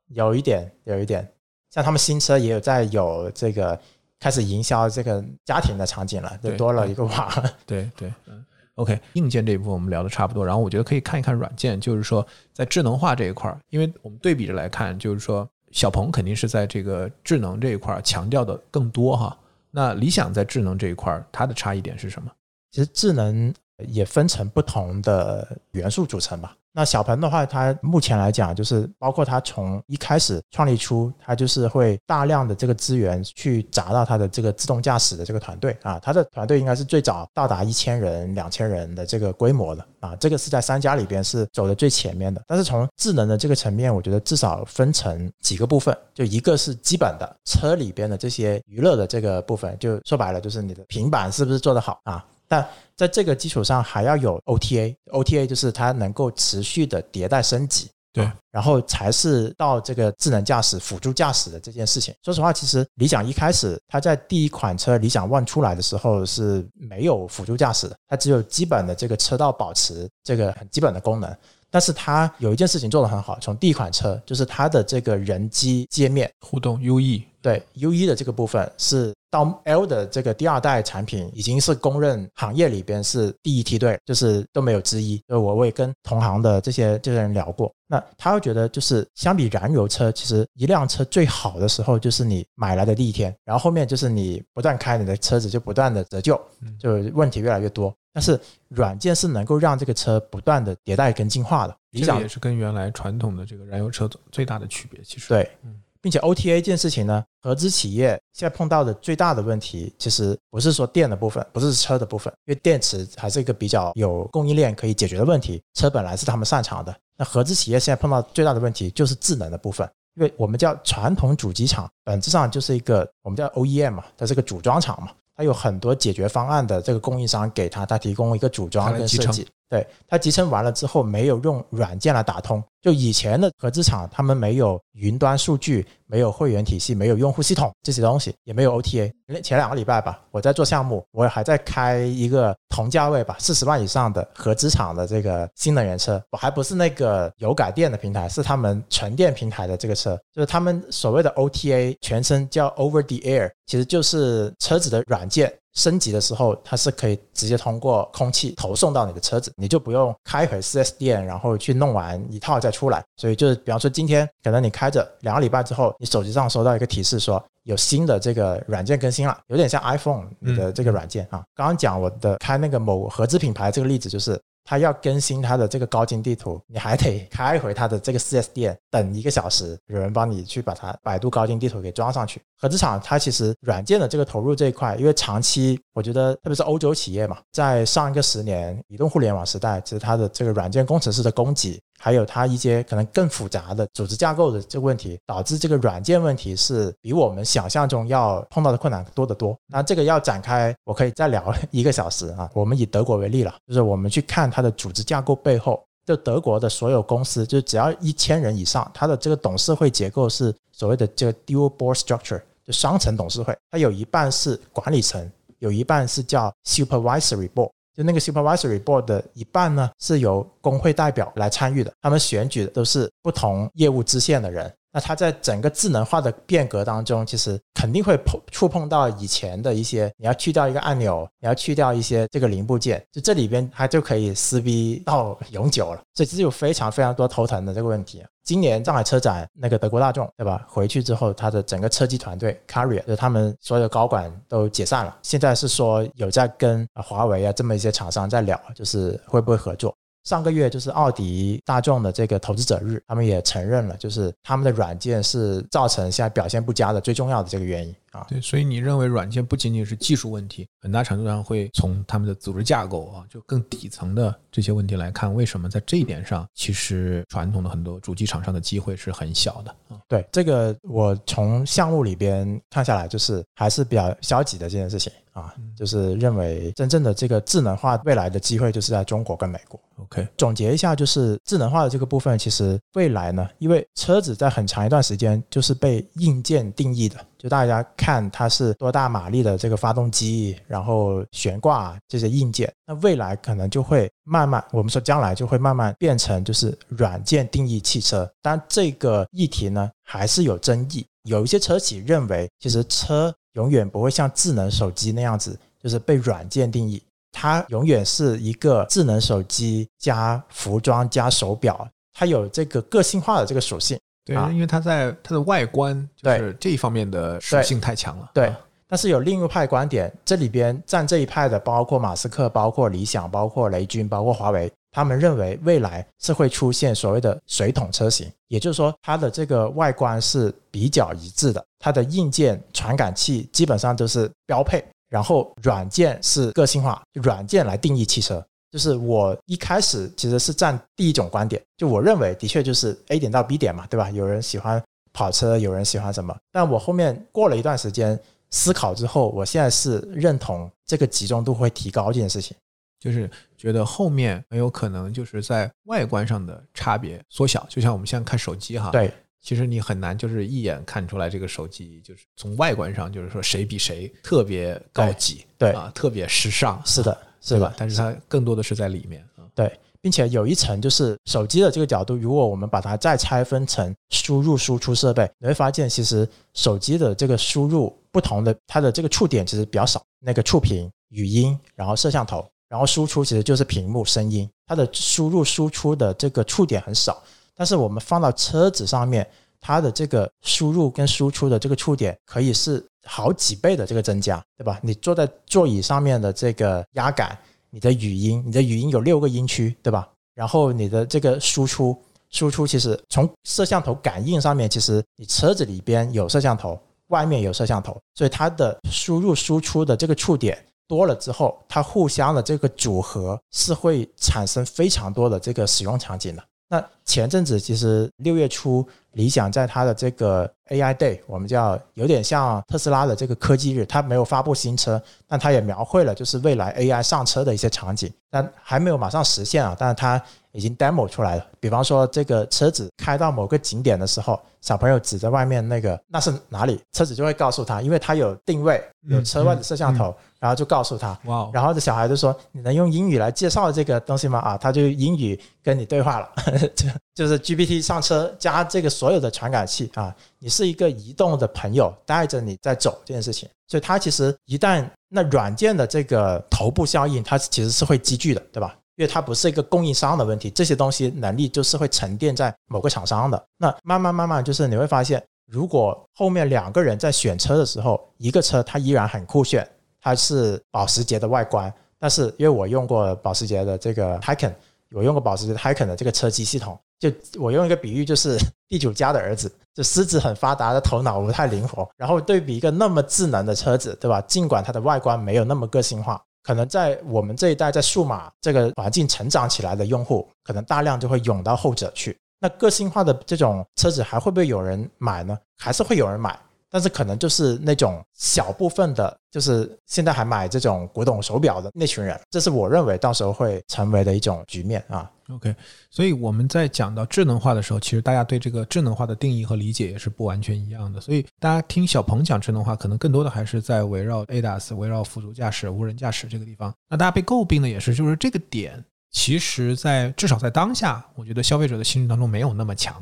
有一点，有一点，像他们新车也有在有这个开始营销这个家庭的场景了，就多了一个娃。对 对，嗯，OK，硬件这一部分我们聊的差不多，然后我觉得可以看一看软件，就是说在智能化这一块儿，因为我们对比着来看，就是说小鹏肯定是在这个智能这一块儿强调的更多哈。那理想在智能这一块儿，它的差异点是什么？其实智能也分成不同的元素组成吧。那小鹏的话，它目前来讲，就是包括它从一开始创立出，它就是会大量的这个资源去砸到它的这个自动驾驶的这个团队啊，它的团队应该是最早到达一千人、两千人的这个规模的啊，这个是在三家里边是走的最前面的。但是从智能的这个层面，我觉得至少分成几个部分，就一个是基本的车里边的这些娱乐的这个部分，就说白了就是你的平板是不是做得好啊？但在这个基础上还要有 OTA，OTA 就是它能够持续的迭代升级，对，然后才是到这个智能驾驶、辅助驾驶的这件事情。说实话，其实理想一开始它在第一款车理想 ONE 出来的时候是没有辅助驾驶的，它只有基本的这个车道保持这个很基本的功能。但是它有一件事情做得很好，从第一款车就是它的这个人机界面互动 UE 对 U 一的这个部分是到 L 的这个第二代产品，已经是公认行业里边是第一梯队，就是都没有之一。就我我也跟同行的这些这些人聊过，那他会觉得就是相比燃油车，其实一辆车最好的时候就是你买来的第一天，然后后面就是你不断开你的车子就不断的折旧，就问题越来越多。但是软件是能够让这个车不断的迭代跟进化的。理想这个也是跟原来传统的这个燃油车最大的区别。其实对嗯，并且 OTA 这件事情呢，合资企业现在碰到的最大的问题，其实不是说电的部分，不是车的部分，因为电池还是一个比较有供应链可以解决的问题，车本来是他们擅长的。那合资企业现在碰到最大的问题就是智能的部分，因为我们叫传统主机厂，本质上就是一个我们叫 OEM 嘛，它是个组装厂嘛，它有很多解决方案的这个供应商给它，它提供一个组装它来集成跟设计。对，它集成完了之后，没有用软件来打通。就以前的合资厂，他们没有云端数据，没有会员体系，没有用户系统这些东西，也没有 OTA。前两个礼拜吧，我在做项目，我还在开一个同价位吧，四十万以上的合资厂的这个新能源车，我还不是那个油改电的平台，是他们纯电平台的这个车，就是他们所谓的 OTA，全称叫 Over the Air，其实就是车子的软件。升级的时候，它是可以直接通过空气投送到你的车子，你就不用开回 4S 店，然后去弄完一套再出来。所以就是，比方说今天可能你开着两个礼拜之后，你手机上收到一个提示说有新的这个软件更新了，有点像 iPhone 你的这个软件啊。刚刚讲我的开那个某合资品牌这个例子就是。他要更新他的这个高精地图，你还得开回他的这个 4S 店等一个小时，有人帮你去把它百度高精地图给装上去。合资厂它其实软件的这个投入这一块，因为长期我觉得，特别是欧洲企业嘛，在上一个十年移动互联网时代，其实它的这个软件工程师的供给，还有它一些可能更复杂的组织架构的这个问题，导致这个软件问题是比我们想象中要碰到的困难多得多。那这个要展开，我可以再聊一个小时啊。我们以德国为例了，就是我们去看它的组织架构背后，就德国的所有公司，就只要一千人以上，它的这个董事会结构是所谓的这个 dual board structure，就双层董事会，它有一半是管理层，有一半是叫 supervisory board。就那个 supervisory board 的一半呢，是由工会代表来参与的，他们选举的都是不同业务支线的人。那他在整个智能化的变革当中，其实肯定会碰触碰到以前的一些，你要去掉一个按钮，你要去掉一些这个零部件，就这里边它就可以撕逼到永久了。所以这是有非常非常多头疼的这个问题。今年上海车展那个德国大众，对吧？回去之后，他的整个车机团队 Carrier，就他们所有的高管都解散了。现在是说有在跟华为啊这么一些厂商在聊，就是会不会合作。上个月就是奥迪、大众的这个投资者日，他们也承认了，就是他们的软件是造成现在表现不佳的最重要的这个原因啊。对，所以你认为软件不仅仅是技术问题，很大程度上会从他们的组织架构啊，就更底层的这些问题来看，为什么在这一点上，其实传统的很多主机厂商的机会是很小的啊？对，这个我从项目里边看下来，就是还是比较消极的这件事情啊，就是认为真正的这个智能化未来的机会就是在中国跟美国。OK，总结一下，就是智能化的这个部分，其实未来呢，因为车子在很长一段时间就是被硬件定义的，就大家看它是多大马力的这个发动机，然后悬挂这些硬件，那未来可能就会慢慢，我们说将来就会慢慢变成就是软件定义汽车。但这个议题呢，还是有争议，有一些车企认为，其实车永远不会像智能手机那样子，就是被软件定义。它永远是一个智能手机加服装加手表，它有这个个性化的这个属性。对，因为它在它的外观就是这一方面的属性太强了。对，但是有另一派观点，这里边站这一派的包括马斯克、包括理想、包括雷军、包括华为，他们认为未来是会出现所谓的水桶车型，也就是说它的这个外观是比较一致的，它的硬件传感器基本上都是标配。然后软件是个性化，软件来定义汽车。就是我一开始其实是站第一种观点，就我认为的确就是 A 点到 B 点嘛，对吧？有人喜欢跑车，有人喜欢什么。但我后面过了一段时间思考之后，我现在是认同这个集中度会提高这件事情，就是觉得后面很有可能就是在外观上的差别缩小。就像我们现在看手机哈，对。其实你很难就是一眼看出来这个手机就是从外观上就是说谁比谁特别高级，对啊，特别时尚，是的，是吧？但是它更多的是在里面啊，对，并且有一层就是手机的这个角度，如果我们把它再拆分成输入、输出设备，你会发现其实手机的这个输入不同的它的这个触点其实比较少，那个触屏、语音，然后摄像头，然后输出其实就是屏幕、声音，它的输入、输出的这个触点很少。但是我们放到车子上面，它的这个输入跟输出的这个触点可以是好几倍的这个增加，对吧？你坐在座椅上面的这个压感，你的语音，你的语音有六个音区，对吧？然后你的这个输出，输出其实从摄像头感应上面，其实你车子里边有摄像头，外面有摄像头，所以它的输入输出的这个触点多了之后，它互相的这个组合是会产生非常多的这个使用场景的。那前阵子其实六月初，理想在它的这个 AI Day，我们叫有点像特斯拉的这个科技日，它没有发布新车，但它也描绘了就是未来 AI 上车的一些场景，但还没有马上实现啊，但是它已经 demo 出来了。比方说这个车子开到某个景点的时候，小朋友指着外面那个那是哪里，车子就会告诉他，因为它有定位，有车外的摄像头。然后就告诉他，哇！然后这小孩就说：“你能用英语来介绍这个东西吗？”啊，他就英语跟你对话了，就就是 GPT 上车加这个所有的传感器啊，你是一个移动的朋友带着你在走这件事情。所以它其实一旦那软件的这个头部效应，它其实是会积聚的，对吧？因为它不是一个供应商的问题，这些东西能力就是会沉淀在某个厂商的。那慢慢慢慢就是你会发现，如果后面两个人在选车的时候，一个车它依然很酷炫。它是保时捷的外观，但是因为我用过保时捷的这个 Hyken，我用过保时捷 Hyken 的这个车机系统，就我用一个比喻，就是 地主家的儿子，就狮子很发达的头脑不太灵活，然后对比一个那么智能的车子，对吧？尽管它的外观没有那么个性化，可能在我们这一代在数码这个环境成长起来的用户，可能大量就会涌到后者去。那个性化的这种车子还会不会有人买呢？还是会有人买。但是可能就是那种小部分的，就是现在还买这种古董手表的那群人，这是我认为到时候会成为的一种局面啊。OK，所以我们在讲到智能化的时候，其实大家对这个智能化的定义和理解也是不完全一样的。所以大家听小鹏讲智能化，可能更多的还是在围绕 ADAS、围绕辅助驾驶、无人驾驶这个地方。那大家被诟病的也是，就是这个点，其实在至少在当下，我觉得消费者的心智当中没有那么强。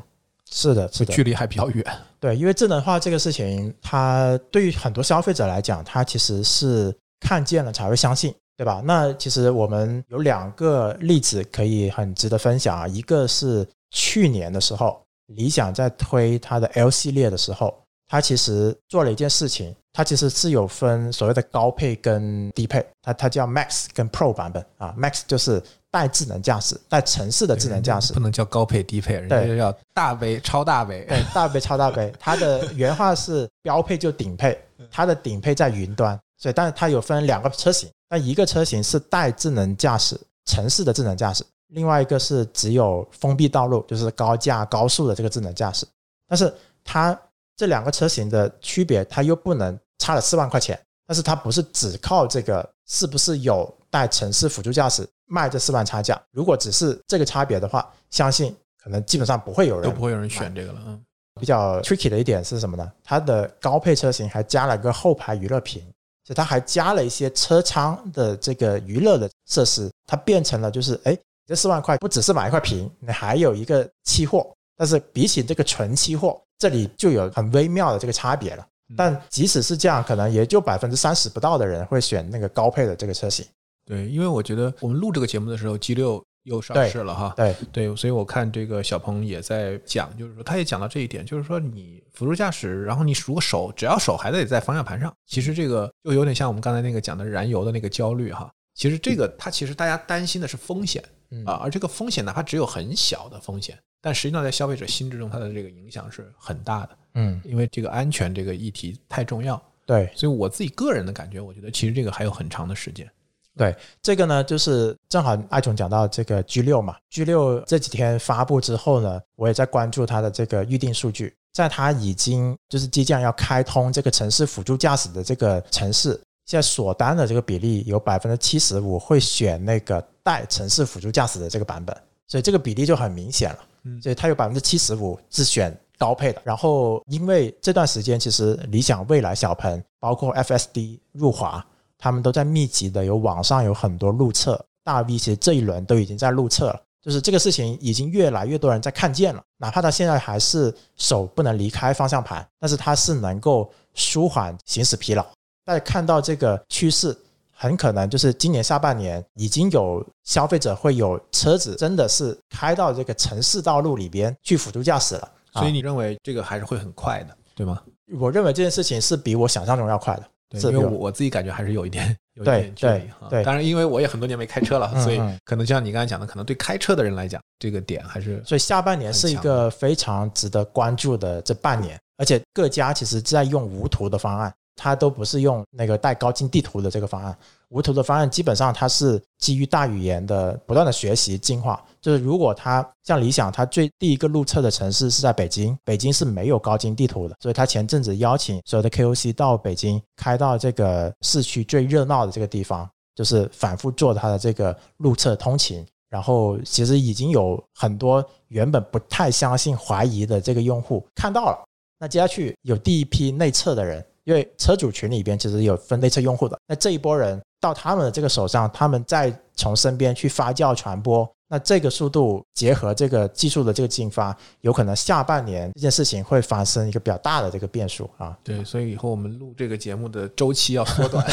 是的，是的，距离还比较远。对，因为智能化这个事情，它对于很多消费者来讲，它其实是看见了才会相信，对吧？那其实我们有两个例子可以很值得分享啊。一个是去年的时候，理想在推它的 L 系列的时候，它其实做了一件事情，它其实是有分所谓的高配跟低配，它它叫 Max 跟 Pro 版本啊，Max 就是带智能驾驶、带城市的智能驾驶不，能叫高配低配，人家叫大杯、超大杯。对，大杯超大杯，它的原话是标配就顶配，它的顶配在云端，所以但是它有分两个车型，但一个车型是带智能驾驶、城市的智能驾驶，另外一个是只有封闭道路，就是高架、高速的这个智能驾驶。但是它这两个车型的区别，它又不能差了四万块钱，但是它不是只靠这个是不是有带城市辅助驾驶卖这四万差价，如果只是这个差别的话，相信可能基本上不会有人都不会有人选这个了，嗯，比较 tricky 的一点是什么呢？它的高配车型还加了个后排娱乐屏，所以它还加了一些车舱的这个娱乐的设施，它变成了就是，哎，这四万块不只是买一块屏，你还有一个期货，但是比起这个纯期货，这里就有很微妙的这个差别了。但即使是这样，可能也就百分之三十不到的人会选那个高配的这个车型。对，因为我觉得我们录这个节目的时候，G 六又上市了哈，对，对，所以我看这个小鹏也在讲，就是说他也讲到这一点，就是说你辅助驾驶，然后你如果手只要手还得在方向盘上，其实这个就有点像我们刚才那个讲的燃油的那个焦虑哈。其实这个它其实大家担心的是风险嗯啊，而这个风险哪怕只有很小的风险，但实际上在消费者心智中它的这个影响是很大的，嗯，因为这个安全这个议题太重要。对，所以我自己个人的感觉，我觉得其实这个还有很长的时间。对，这个呢，就是正好艾总讲到这个 G 六嘛，G 六这几天发布之后呢，我也在关注它的这个预定数据，在它已经就是即将要开通这个城市辅助驾驶的这个城市，现在锁单的这个比例有百分之七十五会选那个带城市辅助驾驶的这个版本，所以这个比例就很明显了。嗯所以它有百分之七十五是选高配的。然后因为这段时间其实理想、蔚来、小鹏，包括 FSD、入华，他们都在密集的有网上有很多路测，大 V 其实这一轮都已经在路测了。就是这个事情已经越来越多人在看见了，哪怕他现在还是手不能离开方向盘，但是他是能够舒缓行驶疲劳。大家看到这个趋势，很可能就是今年下半年已经有消费者会有车子真的是开到这个城市道路里边去辅助驾驶了。所以啊你认为这个还是会很快的，对吗？我认为这件事情是比我想象中要快的。因为我我自己感觉还是有一点有一点距离对哈。对当然，因为我也很多年没开车了，所以可能就像你刚才讲的，可能对开车的人来讲，这个点还是所以下半年是一个非常值得关注的这半年，而且各家其实在用无图的方案，它都不是用那个带高精地图的这个方案。无图的方案基本上它是基于大语言的不断的学习进化。就是如果它像理想，它最第一个路测的城市是在北京，北京是没有高精地图的，所以它前阵子邀请所有的 KOC 到北京，开到这个市区最热闹的这个地方，就是反复做它的这个路测通勤。然后其实已经有很多原本不太相信、怀疑的这个用户看到了。那接下去有第一批内测的人，因为车主群里边其实有分类测用户的，那这一波人到他们的这个手上，他们再从身边去发酵传播，那这个速度结合这个技术的这个进发，有可能下半年这件事情会发生一个比较大的这个变数啊。对，所以以后我们录这个节目的周期要缩短，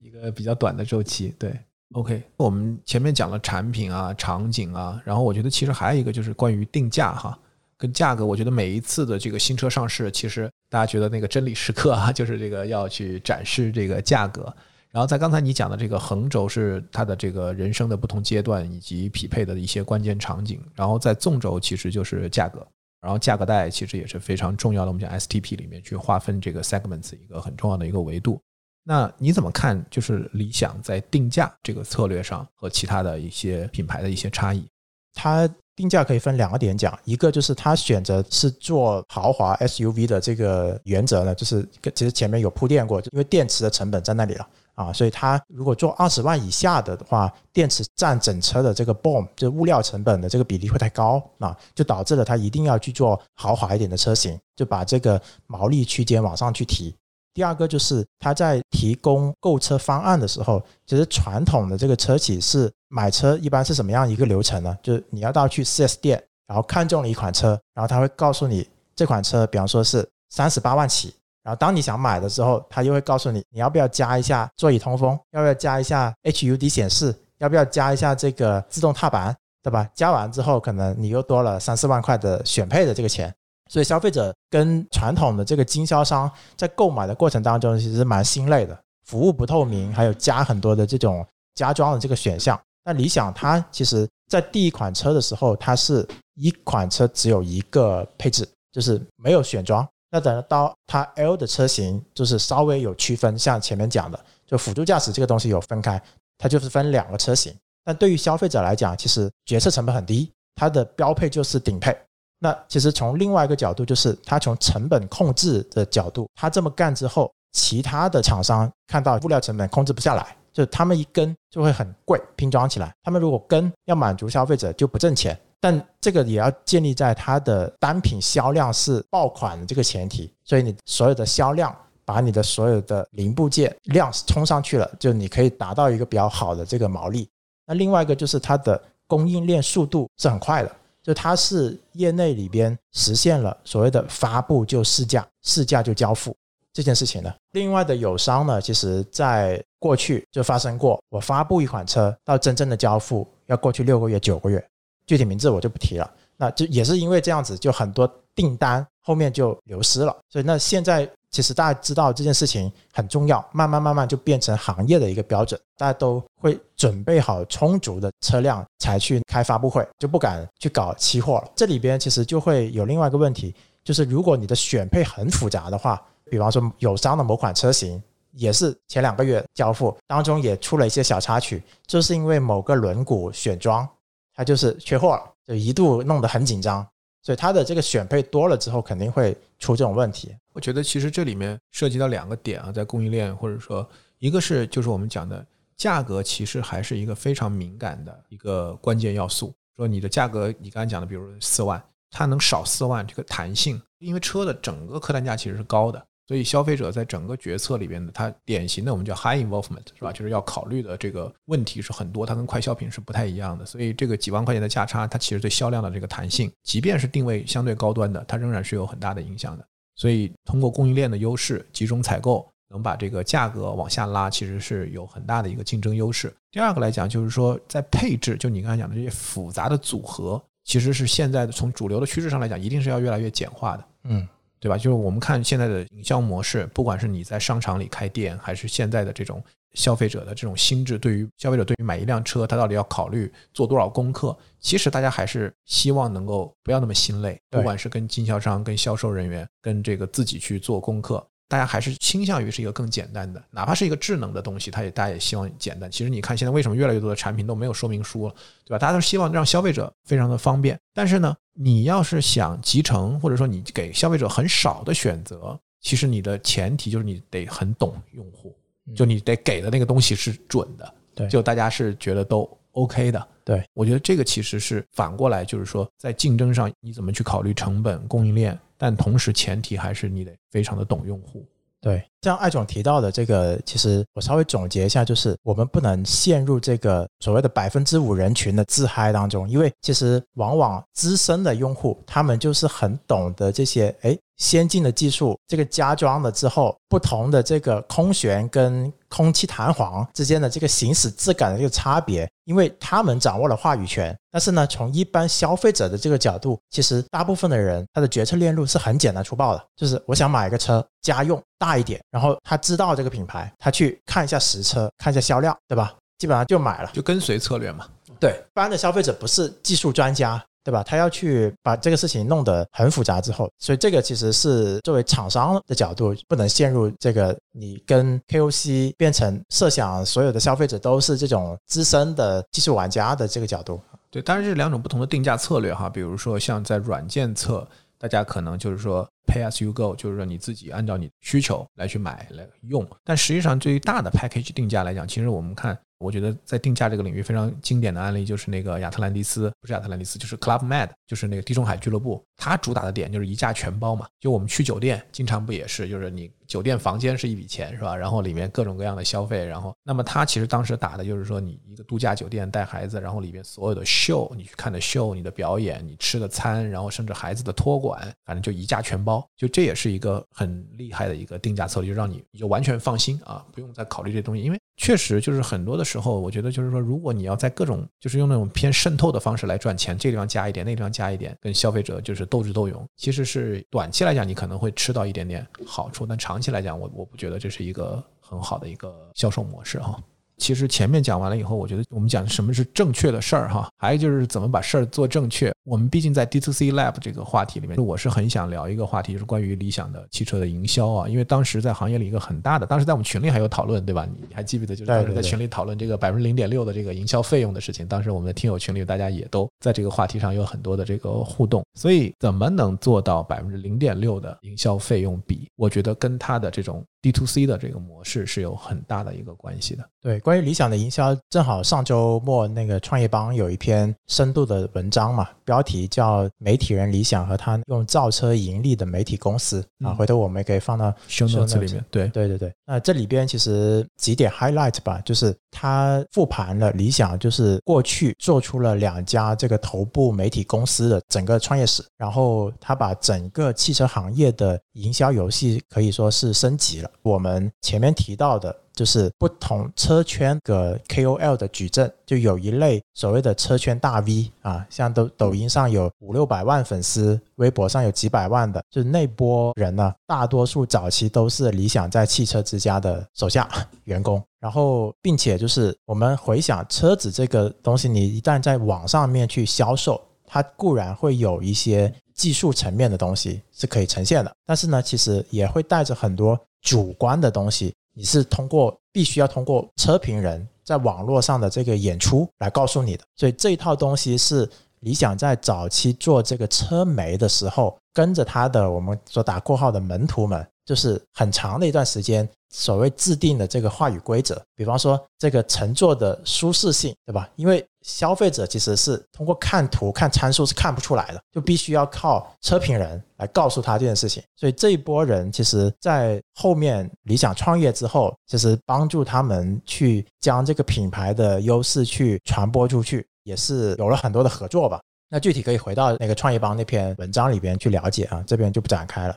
一个比较短的周期。对，OK，我们前面讲了产品啊、场景啊，然后我觉得其实还有一个就是关于定价哈，跟价格。我觉得每一次的这个新车上市，其实大家觉得那个真理时刻啊，就是这个要去展示这个价格。然后在刚才你讲的这个横轴是它的这个人生的不同阶段以及匹配的一些关键场景，然后在纵轴其实就是价格。然后价格带其实也是非常重要的，我们讲 STP 里面去划分这个 segments 一个很重要的一个维度。那你怎么看？就是理想在定价这个策略上和其他的一些品牌的一些差异？它定价可以分两个点讲，一个就是它选择是做豪华 SUV 的这个原则呢，就是其实前面有铺垫过，因为电池的成本在那里了啊，所以它如果做二十万以下的话，电池占整车的这个 BOM 就物料成本的这个比例会太高啊，就导致了它一定要去做豪华一点的车型，就把这个毛利区间往上去提。第二个就是它在提供购车方案的时候，其实传统的这个车企是买车一般是什么样一个流程呢？就是你要到去 4S 店，然后看中了一款车，然后他会告诉你这款车，比方说是三十八万起，然后当你想买的时候，他又会告诉你你要不要加一下座椅通风，要不要加一下 HUD 显示，要不要加一下这个自动踏板对吧？加完之后，可能你又多了三四万块的选配的这个钱，所以消费者跟传统的这个经销商在购买的过程当中，其实蛮心累的，服务不透明，还有加很多的这种加装的这个选项。那理想它其实在第一款车的时候，它是一款车只有一个配置，就是没有选装。那等到它 L 的车型，就是稍微有区分，像前面讲的，就辅助驾驶这个东西有分开，它就是分两个车型。但对于消费者来讲，其实决策成本很低，它的标配就是顶配。那其实从另外一个角度，就是它从成本控制的角度，它这么干之后，其他的厂商看到物料成本控制不下来，就他们一跟就会很贵，拼装起来。他们如果跟要满足消费者就不挣钱，但这个也要建立在它的单品销量是爆款的这个前提。所以你所有的销量，把你的所有的零部件量冲上去了，就你可以达到一个比较好的这个毛利。那另外一个就是它的供应链速度是很快的，就它是业内里边实现了所谓的发布就试驾，试驾就交付这件事情的。另外的友商呢，其实在过去就发生过，我发布一款车到真正的交付要过去六个月、九个月，具体名字我就不提了。那就也是因为这样子，就很多订单后面就流失了。所以那现在。其实大家知道这件事情很重要，慢慢慢慢就变成行业的一个标准，大家都会准备好充足的车辆才去开发布会，就不敢去搞期货了。这里边其实就会有另外一个问题，就是如果你的选配很复杂的话，比方说友商的某款车型也是前两个月交付当中也出了一些小插曲，就是因为某个轮毂选装它就是缺货了，就一度弄得很紧张。所以它的这个选配多了之后，肯定会出这种问题。我觉得其实这里面涉及到两个点啊，在供应链或者说一个是就是我们讲的价格，其实还是一个非常敏感的一个关键要素。说你的价格，你刚才讲的，比如四万，它能少四万，这个弹性，因为车的整个客单价其实是高的。所以消费者在整个决策里边的，它典型的我们叫 high involvement 是吧？就是要考虑的这个问题是很多，它跟快消品是不太一样的。所以这个几万块钱的价差，它其实对销量的这个弹性，即便是定位相对高端的，它仍然是有很大的影响的。所以通过供应链的优势，集中采购，能把这个价格往下拉，其实是有很大的一个竞争优势。第二个来讲，就是说在配置，就你刚才讲的这些复杂的组合，其实是现在的从主流的趋势上来讲，一定是要越来越简化的。嗯。对吧？就是我们看现在的营销模式，不管是你在商场里开店，还是现在的这种消费者的这种心智，对于消费者对于买一辆车，他到底要考虑做多少功课？其实大家还是希望能够不要那么心累，不管是跟经销商、跟销售人员、跟这个自己去做功课。大家还是倾向于是一个更简单的，哪怕是一个智能的东西，它也大家也希望简单。其实你看现在为什么越来越多的产品都没有说明书了，对吧？大家都希望让消费者非常的方便。但是呢，你要是想集成，或者说你给消费者很少的选择，其实你的前提就是你得很懂用户，就你得给的那个东西是准的，对，就大家是觉得都 OK 的。对我觉得这个其实是反过来，就是说在竞争上你怎么去考虑成本、供应链。但同时，前提还是你得非常的懂用户。对，像艾总提到的这个，其实我稍微总结一下，就是我们不能陷入这个所谓的百分之五人群的自嗨当中，因为其实往往资深的用户，他们就是很懂得这些，哎。先进的技术，这个加装了之后，不同的这个空悬跟空气弹簧之间的这个行驶质感的这个差别，因为他们掌握了话语权。但是呢，从一般消费者的这个角度，其实大部分的人他的决策链路是很简单粗暴的，就是我想买一个车，家用大一点，然后他知道这个品牌，他去看一下实车，看一下销量，对吧？基本上就买了，就跟随策略嘛。对，一般的消费者不是技术专家。对吧？他要去把这个事情弄得很复杂之后，所以这个其实是作为厂商的角度，不能陷入这个你跟 KOC 变成设想所有的消费者都是这种资深的技术玩家的这个角度。对，当然是两种不同的定价策略哈。比如说像在软件侧，大家可能就是说 Pay as you go，就是说你自己按照你需求来去买来用。但实际上对于大的 package 定价来讲，其实我们看。我觉得在定价这个领域非常经典的案例就是那个亚特兰蒂斯，不是亚特兰蒂斯，就是 Club Med，就是那个地中海俱乐部。它主打的点就是一价全包嘛。就我们去酒店，经常不也是，就是你酒店房间是一笔钱，是吧？然后里面各种各样的消费，然后那么它其实当时打的就是说，你一个度假酒店带孩子，然后里面所有的秀，你去看的秀，你的表演，你吃的餐，然后甚至孩子的托管，反正就一价全包。就这也是一个很厉害的一个定价策略，就让你你就完全放心啊，不用再考虑这东西，因为确实就是很多的时候，我觉得就是说，如果你要在各种就是用那种偏渗透的方式来赚钱，这地方加一点，那地方加一点，跟消费者就是斗智斗勇，其实是短期来讲你可能会吃到一点点好处，但长期来讲，我我不觉得这是一个很好的一个销售模式哈。其实前面讲完了以后，我觉得我们讲什么是正确的事儿哈，还有就是怎么把事儿做正确。我们毕竟在 D to C Lab 这个话题里面，我是很想聊一个话题，就是关于理想的汽车的营销啊。因为当时在行业里一个很大的，当时在我们群里还有讨论，对吧？你还记不记得？就是当时在群里讨论这个百分之零点六的这个营销费用的事情。当时我们的听友群里大家也都在这个话题上有很多的这个互动。所以怎么能做到百分之零点六的营销费用比？我觉得跟它的这种 D to C 的这个模式是有很大的一个关系的。对，关于理想的营销，正好上周末那个创业邦有一篇深度的文章嘛，标题叫。媒体人理想和他用造车盈利的媒体公司啊，回头我们也可以放到 show notes 里面。对对对对，那这里边其实几点 highlight 吧，就是他复盘了理想，就是过去做出了两家这个头部媒体公司的整个创业史，然后他把整个汽车行业的营销游戏可以说是升级了。我们前面提到的。就是不同车圈的 KOL 的矩阵，就有一类所谓的车圈大 V 啊，像抖抖音上有五六百万粉丝，微博上有几百万的，就是那波人呢，大多数早期都是理想在汽车之家的手下 员工。然后，并且就是我们回想车子这个东西，你一旦在网上面去销售，它固然会有一些技术层面的东西是可以呈现的，但是呢，其实也会带着很多主观的东西。你是通过必须要通过车评人在网络上的这个演出来告诉你的，所以这一套东西是理想在早期做这个车媒的时候，跟着他的我们所打括号的门徒们，就是很长的一段时间。所谓制定的这个话语规则，比方说这个乘坐的舒适性，对吧？因为消费者其实是通过看图、看参数是看不出来的，就必须要靠车评人来告诉他这件事情。所以这一波人其实，在后面理想创业之后，其实帮助他们去将这个品牌的优势去传播出去，也是有了很多的合作吧。那具体可以回到那个创业邦那篇文章里边去了解啊，这边就不展开了。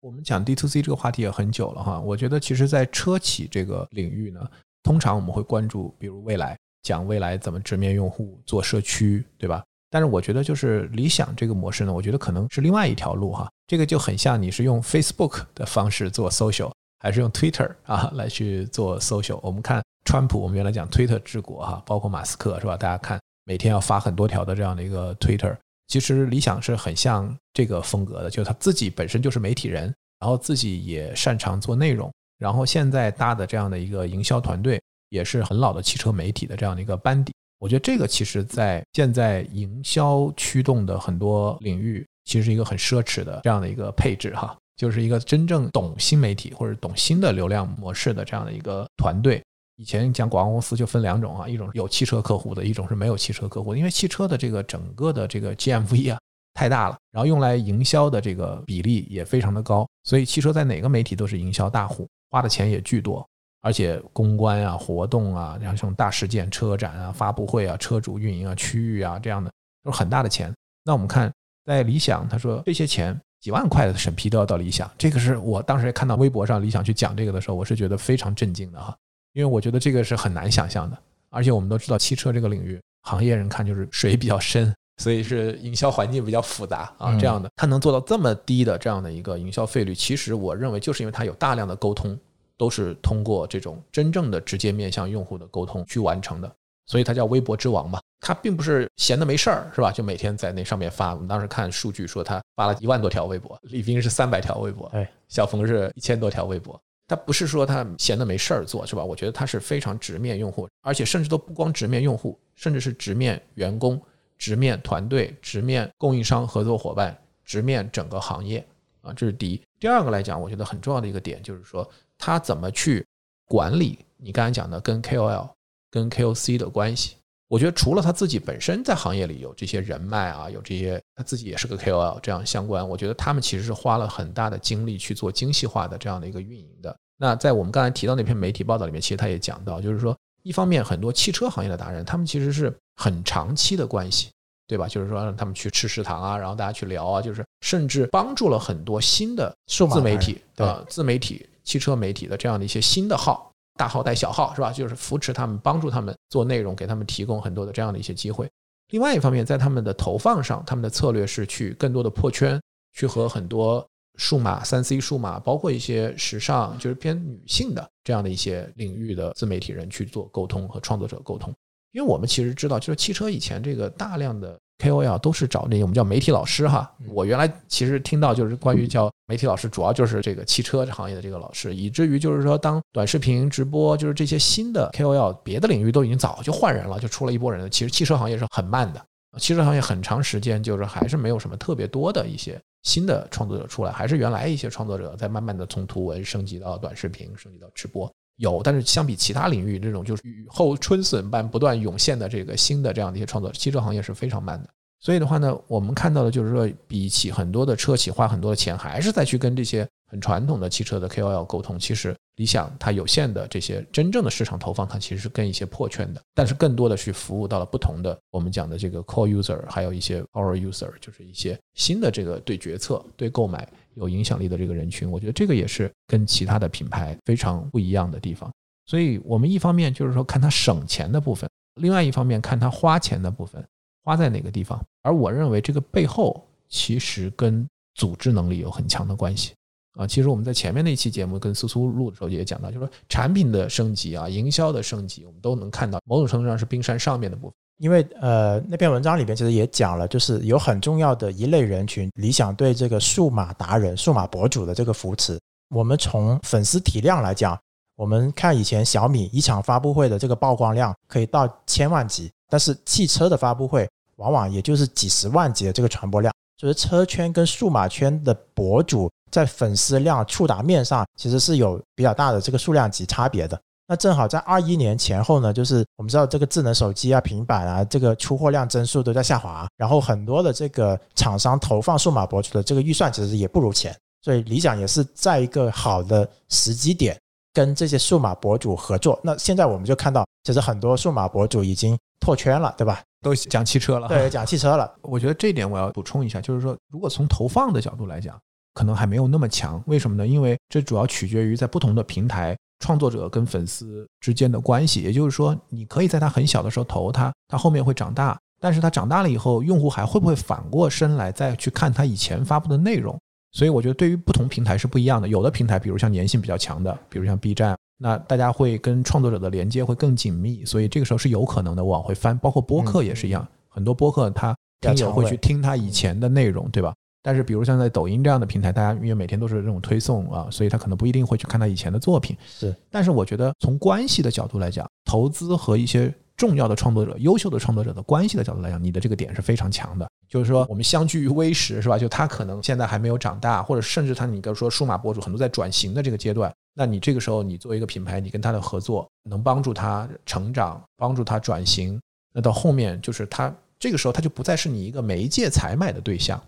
我们讲 D to C 这个话题也很久了哈，我觉得其实，在车企这个领域呢，通常我们会关注，比如未来讲未来怎么直面用户做社区，对吧？但是我觉得就是理想这个模式呢，我觉得可能是另外一条路哈。这个就很像你是用 Facebook 的方式做 social，还是用 Twitter 啊来去做 social。我们看川普，我们原来讲 Twitter 治国哈，包括马斯克是吧？大家看每天要发很多条的这样的一个 Twitter。其实理想是很像这个风格的，就是他自己本身就是媒体人，然后自己也擅长做内容，然后现在搭的这样的一个营销团队也是很老的汽车媒体的这样的一个班底。我觉得这个其实在现在营销驱动的很多领域，其实是一个很奢侈的这样的一个配置哈，就是一个真正懂新媒体或者懂新的流量模式的这样的一个团队。以前讲广告公司就分两种啊，一种有汽车客户的，一种是没有汽车客户。因为汽车的这个整个的这个 GMV 啊太大了，然后用来营销的这个比例也非常的高，所以汽车在哪个媒体都是营销大户，花的钱也巨多，而且公关啊、活动啊，像这种大事件、车展啊、发布会啊、车主运营啊、区域啊这样的都是很大的钱。那我们看在理想，他说这些钱几万块的审批都要到理想，这个是我当时看到微博上理想去讲这个的时候，我是觉得非常震惊的哈。因为我觉得这个是很难想象的，而且我们都知道汽车这个领域，行业人看就是水比较深，所以是营销环境比较复杂啊。这样的，它能做到这么低的这样的一个营销费率，其实我认为就是因为它有大量的沟通，都是通过这种真正的直接面向用户的沟通去完成的，所以它叫微博之王嘛。它并不是闲的没事儿，是吧？就每天在那上面发。我们当时看数据说，他发了一万多条微博，李斌是三百条微博，哎，小冯是一千多条微博。他不是说他闲的没事儿做，是吧？我觉得他是非常直面用户，而且甚至都不光直面用户，甚至是直面员工、直面团队、直面供应商、合作伙伴、直面整个行业啊，这是第一。第二个来讲，我觉得很重要的一个点就是说，他怎么去管理你刚才讲的跟 KOL、跟 KOC 的关系。我觉得除了他自己本身在行业里有这些人脉啊，有这些他自己也是个 KOL 这样相关，我觉得他们其实是花了很大的精力去做精细化的这样的一个运营的。那在我们刚才提到那篇媒体报道里面，其实他也讲到，就是说一方面很多汽车行业的达人，他们其实是很长期的关系，对吧？就是说让他们去吃食堂啊，然后大家去聊啊，就是甚至帮助了很多新的自媒体对啊、自媒体、汽车媒体的这样的一些新的号，大号带小号是吧？就是扶持他们，帮助他们做内容，给他们提供很多的这样的一些机会。另外一方面，在他们的投放上，他们的策略是去更多的破圈，去和很多数码、三 C 数码，包括一些时尚，就是偏女性的这样的一些领域的自媒体人去做沟通和创作者沟通。因为我们其实知道，就是汽车以前这个大量的 KOL 都是找那些我们叫媒体老师哈。我原来其实听到就是关于叫媒体老师，主要就是这个汽车行业的这个老师，以至于就是说，当短视频直播，就是这些新的 KOL，别的领域都已经早就换人了，就出了一波人了。其实汽车行业是很慢的，汽车行业很长时间就是还是没有什么特别多的一些新的创作者出来，还是原来一些创作者在慢慢的从图文升级到短视频，升级到直播。有，但是相比其他领域，这种就是雨后春笋般不断涌现的这个新的这样的一些创作，汽车行业是非常慢的。所以的话呢，我们看到的就是说，比起很多的车企花很多的钱，还是在去跟这些很传统的汽车的 KOL 沟通。其实理想它有限的这些真正的市场投放，它其实是跟一些破圈的，但是更多的去服务到了不同的我们讲的这个 core user，还有一些 power user，就是一些新的这个对决策、对购买有影响力的这个人群。我觉得这个也是跟其他的品牌非常不一样的地方。所以我们一方面就是说看它省钱的部分，另外一方面看它花钱的部分花在哪个地方。而我认为这个背后其实跟组织能力有很强的关系啊。其实我们在前面那期节目跟苏苏录的时候也讲到，就是说产品的升级啊、营销的升级，我们都能看到某种程度上是冰山上面的部分。因为呃，那篇文章里边其实也讲了，就是有很重要的一类人群，理想对这个数码达人、数码博主的这个扶持。我们从粉丝体量来讲，我们看以前小米一场发布会的这个曝光量可以到千万级，但是汽车的发布会往往也就是几十万级的这个传播量，就是车圈跟数码圈的博主在粉丝量触达面上其实是有比较大的这个数量级差别的。那正好在二一年前后呢，就是我们知道这个智能手机啊、平板啊，这个出货量增速都在下滑，然后很多的这个厂商投放数码博主的这个预算其实也不如前，所以理想也是在一个好的时机点跟这些数码博主合作。那现在我们就看到，其实很多数码博主已经拓圈了，对吧？都讲汽车了，对，讲汽车了。我觉得这一点我要补充一下，就是说，如果从投放的角度来讲，可能还没有那么强。为什么呢？因为这主要取决于在不同的平台，创作者跟粉丝之间的关系。也就是说，你可以在他很小的时候投他，他后面会长大，但是他长大了以后，用户还会不会反过身来再去看他以前发布的内容？所以我觉得对于不同平台是不一样的。有的平台，比如像粘性比较强的，比如像 B 站，那大家会跟创作者的连接会更紧密，所以这个时候是有可能的往回翻。包括播客也是一样，很多播客他听友会去听他以前的内容，对吧？但是比如像在抖音这样的平台，大家因为每天都是这种推送啊，所以他可能不一定会去看他以前的作品。是，但是我觉得从关系的角度来讲，投资和一些重要的创作者、优秀的创作者的关系的角度来讲，你的这个点是非常强的。就是说，我们相距于微时，是吧？就他可能现在还没有长大，或者甚至他，你比如说数码博主很多在转型的这个阶段，那你这个时候你作为一个品牌，你跟他的合作能帮助他成长，帮助他转型，那到后面就是他这个时候他就不再是你一个媒介采买的对象，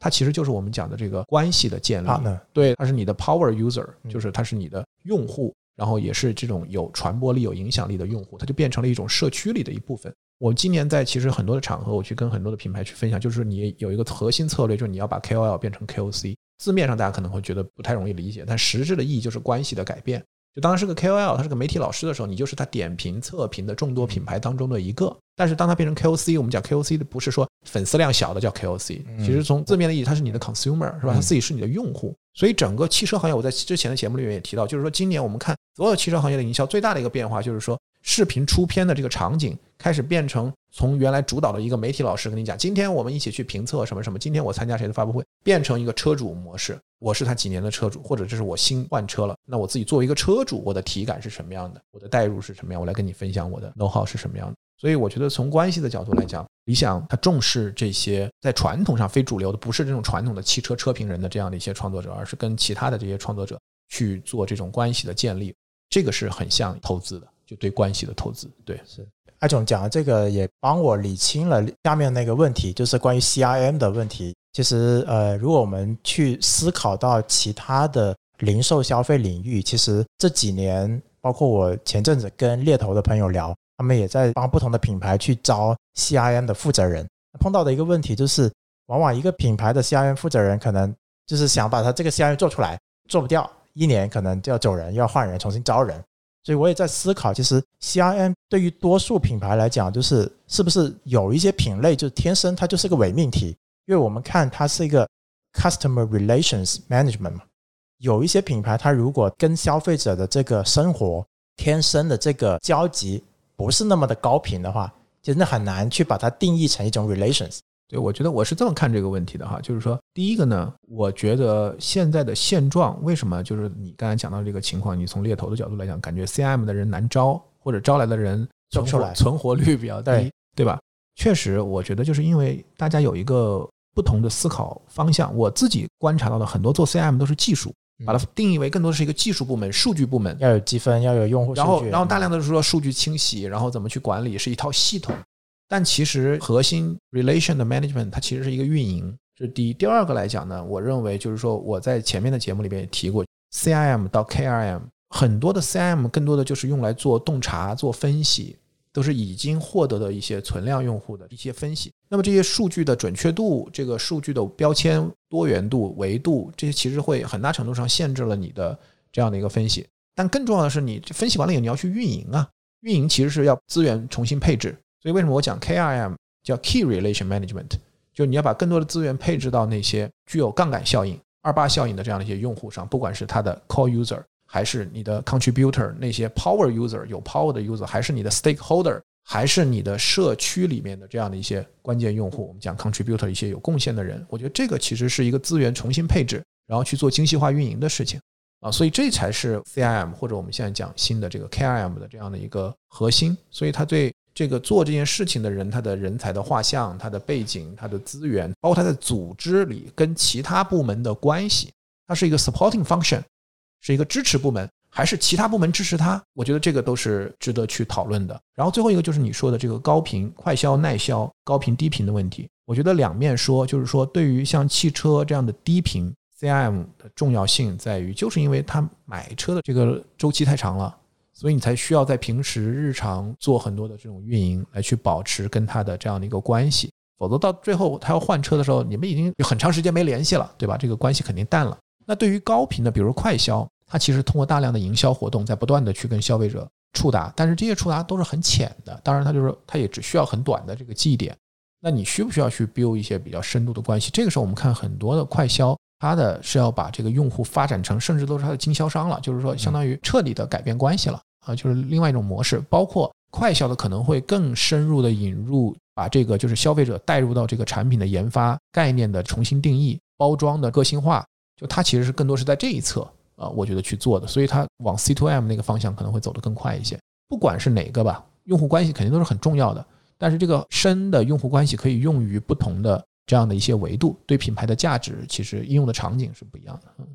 他其实就是我们讲的这个关系的建立。对，它是你的 power user，就是它是你的用户。然后也是这种有传播力、有影响力的用户，它就变成了一种社区里的一部分。我今年在其实很多的场合，我去跟很多的品牌去分享，就是你有一个核心策略，就是你要把 KOL 变成 KOC。字面上大家可能会觉得不太容易理解，但实质的意义就是关系的改变。就当他是个 KOL，他是个媒体老师的时候，你就是他点评测评的众多品牌当中的一个。但是当他变成 KOC，我们讲 KOC 的不是说粉丝量小的叫 KOC，其实从字面的意义，他是你的 consumer 是吧？他自己是你的用户。所以整个汽车行业，我在之前的节目里面也提到，就是说今年我们看所有汽车行业的营销最大的一个变化，就是说视频出片的这个场景开始变成从原来主导的一个媒体老师跟你讲，今天我们一起去评测什么什么，今天我参加谁的发布会，变成一个车主模式，我是他几年的车主，或者这是我新换车了，那我自己作为一个车主，我的体感是什么样的，我的代入是什么样，我来跟你分享我的 know how 是什么样的。所以我觉得从关系的角度来讲，理想它重视这些在传统上非主流的，不是这种传统的汽车车评人的这样的一些创作者，而是跟其他的这些创作者去做这种关系的建立，这个是很像投资的，就对关系的投资。对，是艾总讲的这个也帮我理清了下面那个问题，就是关于 CRM 的问题。其实呃，如果我们去思考到其他的零售消费领域，其实这几年，包括我前阵子跟猎头的朋友聊。他们也在帮不同的品牌去招 CRM 的负责人。碰到的一个问题就是，往往一个品牌的 CRM 负责人可能就是想把他这个 CRM 做出来，做不掉，一年可能就要走人，要换人，重新招人。所以我也在思考，其实 CRM 对于多数品牌来讲，就是是不是有一些品类，就天生它就是个伪命题，因为我们看它是一个 customer relations management 嘛，有一些品牌它如果跟消费者的这个生活天生的这个交集不是那么的高频的话，其实那很难去把它定义成一种 relations。对，我觉得我是这么看这个问题的哈，就是说，第一个呢，我觉得现在的现状为什么就是你刚才讲到这个情况，你从猎头的角度来讲，感觉 CM 的人难招，或者招来的人存活存活率比较低，对吧？确实，我觉得就是因为大家有一个不同的思考方向。我自己观察到的很多做 CM 都是技术，把它定义为更多的是一个技术部门、数据部门，要有积分，要有用户，然后然后大量的说数据清洗，然后怎么去管理，是一套系统。但其实核心 relation 的 management 它其实是一个运营，这是第一。第二个来讲呢，我认为就是说我在前面的节目里边也提过，CIM 到 KRM 很多的 CIM 更多的就是用来做洞察、做分析，都是已经获得的一些存量用户的一些分析。那么这些数据的准确度、这个数据的标签多元度、维度，这些其实会很大程度上限制了你的这样的一个分析。但更重要的是，你分析完了以后，你要去运营啊，运营其实是要资源重新配置。所以为什么我讲 KRM 叫 Key Relation Management，就你要把更多的资源配置到那些具有杠杆效应、二八效应的这样的一些用户上，不管是他的 Core User，还是你的 Contributor 那些 Power User 有 Power 的 User，还是你的 Stakeholder，还是你的社区里面的这样的一些关键用户，我们讲 Contributor 一些有贡献的人，我觉得这个其实是一个资源重新配置，然后去做精细化运营的事情啊，所以这才是 CIM 或者我们现在讲新的这个 KRM 的这样的一个核心，所以它对。这个做这件事情的人，他的人才的画像、他的背景、他的资源，包括他在组织里跟其他部门的关系，他是一个 supporting function，是一个支持部门，还是其他部门支持他？我觉得这个都是值得去讨论的。然后最后一个就是你说的这个高频快消耐销、高频低频的问题，我觉得两面说，就是说对于像汽车这样的低频 CIM 的重要性在于，就是因为他买车的这个周期太长了。所以你才需要在平时日常做很多的这种运营，来去保持跟他的这样的一个关系，否则到最后他要换车的时候，你们已经有很长时间没联系了，对吧？这个关系肯定淡了。那对于高频的，比如快销，它其实通过大量的营销活动，在不断的去跟消费者触达，但是这些触达都是很浅的，当然它就是它也只需要很短的这个记忆点。那你需不需要去 build 一些比较深度的关系？这个时候我们看很多的快销。它的是要把这个用户发展成，甚至都是它的经销商了，就是说相当于彻底的改变关系了啊，就是另外一种模式。包括快销的可能会更深入的引入，把这个就是消费者带入到这个产品的研发概念的重新定义、包装的个性化，就它其实是更多是在这一侧啊，我觉得去做的，所以它往 C to M 那个方向可能会走得更快一些。不管是哪个吧，用户关系肯定都是很重要的，但是这个深的用户关系可以用于不同的。这样的一些维度对品牌的价值，其实应用的场景是不一样的。嗯，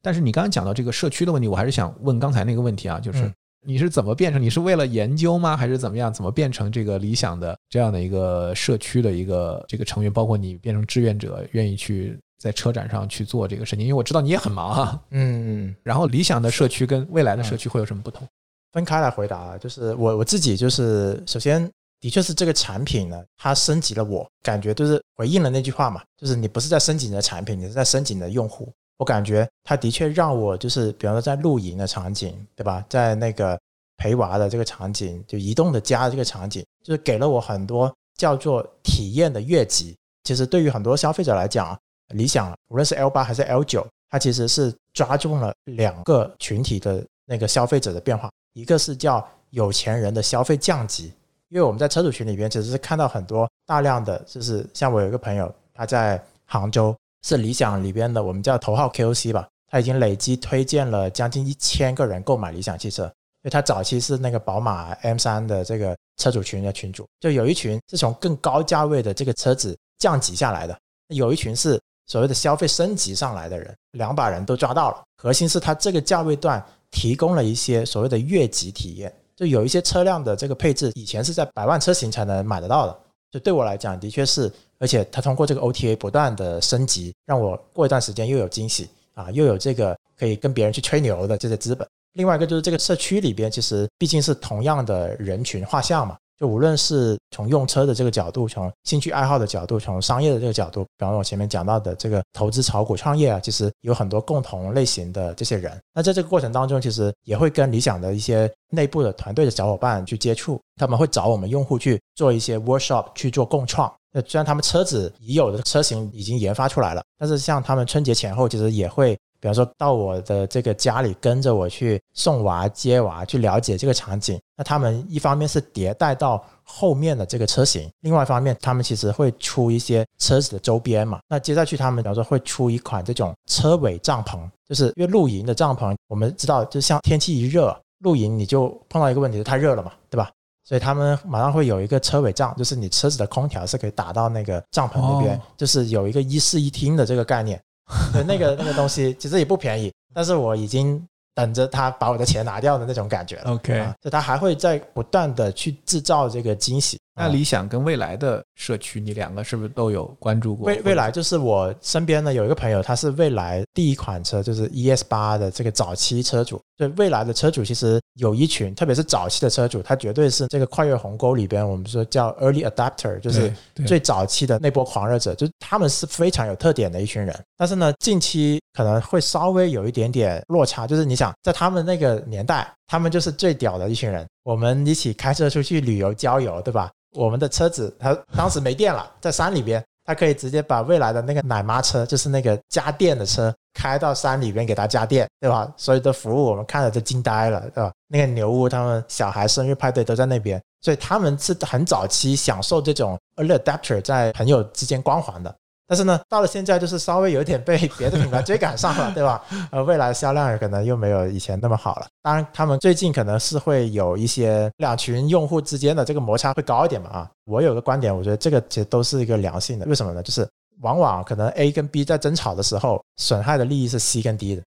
但是你刚刚讲到这个社区的问题，我还是想问刚才那个问题啊，就是你是怎么变成？你是为了研究吗？还是怎么样？怎么变成这个理想的这样的一个社区的一个这个成员？包括你变成志愿者，愿意去在车展上去做这个事情？因为我知道你也很忙啊。嗯。然后理想的社区跟未来的社区会有什么不同？分开来回答，就是我我自己就是首先。的确是这个产品呢，它升级了，我感觉就是回应了那句话嘛，就是你不是在升级你的产品，你是在升级你的用户。我感觉它的确让我就是，比方说在露营的场景，对吧？在那个陪娃的这个场景，就移动的家这个场景，就是给了我很多叫做体验的越级。其实对于很多消费者来讲，理想无论是 L 八还是 L 九，它其实是抓中了两个群体的那个消费者的变化，一个是叫有钱人的消费降级。因为我们在车主群里边，其实是看到很多大量的，就是像我有一个朋友，他在杭州是理想里边的，我们叫头号 KOC 吧，他已经累计推荐了将近一千个人购买理想汽车。因为他早期是那个宝马 M3 的这个车主群的群主，就有一群是从更高价位的这个车子降级下来的，有一群是所谓的消费升级上来的人，两把人都抓到了。核心是他这个价位段提供了一些所谓的越级体验。就有一些车辆的这个配置，以前是在百万车型才能买得到的。就对我来讲，的确是，而且它通过这个 OTA 不断的升级，让我过一段时间又有惊喜啊，又有这个可以跟别人去吹牛的这些资本。另外一个就是这个社区里边，其实毕竟是同样的人群画像嘛，就无论是从用车的这个角度，从兴趣爱好的角度，从商业的这个角度，比方我前面讲到的这个投资炒股创业啊，其实有很多共同类型的这些人。那在这个过程当中，其实也会跟理想的一些内部的团队的小伙伴去接触，他们会找我们用户去做一些 workshop 去做共创。那虽然他们车子已有的车型已经研发出来了，但是像他们春节前后，其实也会。比方说到我的这个家里跟着我去送娃接娃，去了解这个场景。那他们一方面是迭代到后面的这个车型，另外一方面他们其实会出一些车子的周边嘛。那接下去他们比方说会出一款这种车尾帐篷，就是因为露营的帐篷，我们知道就像天气一热，露营你就碰到一个问题，太热了嘛，对吧？所以他们马上会有一个车尾帐，就是你车子的空调是可以打到那个帐篷那边，就是有一个一室一厅的这个概念。对，那个那个东西其实也不便宜，但是我已经等着他把我的钱拿掉的那种感觉了。OK，就他还会在不断的去制造这个惊喜。那理想跟未来的社区，你两个是不是都有关注过？未未来就是我身边呢有一个朋友，他是未来第一款车，就是 ES 八的这个早期车主。对未来的车主，其实有一群，特别是早期的车主，他绝对是这个跨越鸿沟里边，我们说叫 early adapter，就是最早期的那波狂热者，就他们是非常有特点的一群人。但是呢，近期可能会稍微有一点点落差，就是你想在他们那个年代，他们就是最屌的一群人，我们一起开车出去旅游郊游，对吧？我们的车子，他当时没电了，在山里边，他可以直接把未来的那个奶妈车，就是那个加电的车，开到山里边给他加电，对吧？所有的服务我们看了就惊呆了，对吧？那个牛屋，他们小孩生日派对都在那边，所以他们是很早期享受这种 early adapter 在朋友之间光环的。但是呢，到了现在就是稍微有点被别的品牌追赶上了，对吧？呃，未来销量可能又没有以前那么好了。当然，他们最近可能是会有一些两群用户之间的这个摩擦会高一点嘛啊。我有个观点，我觉得这个其实都是一个良性的。为什么呢？就是往往可能 A 跟 B 在争吵的时候，损害的利益是 C 跟 D 的。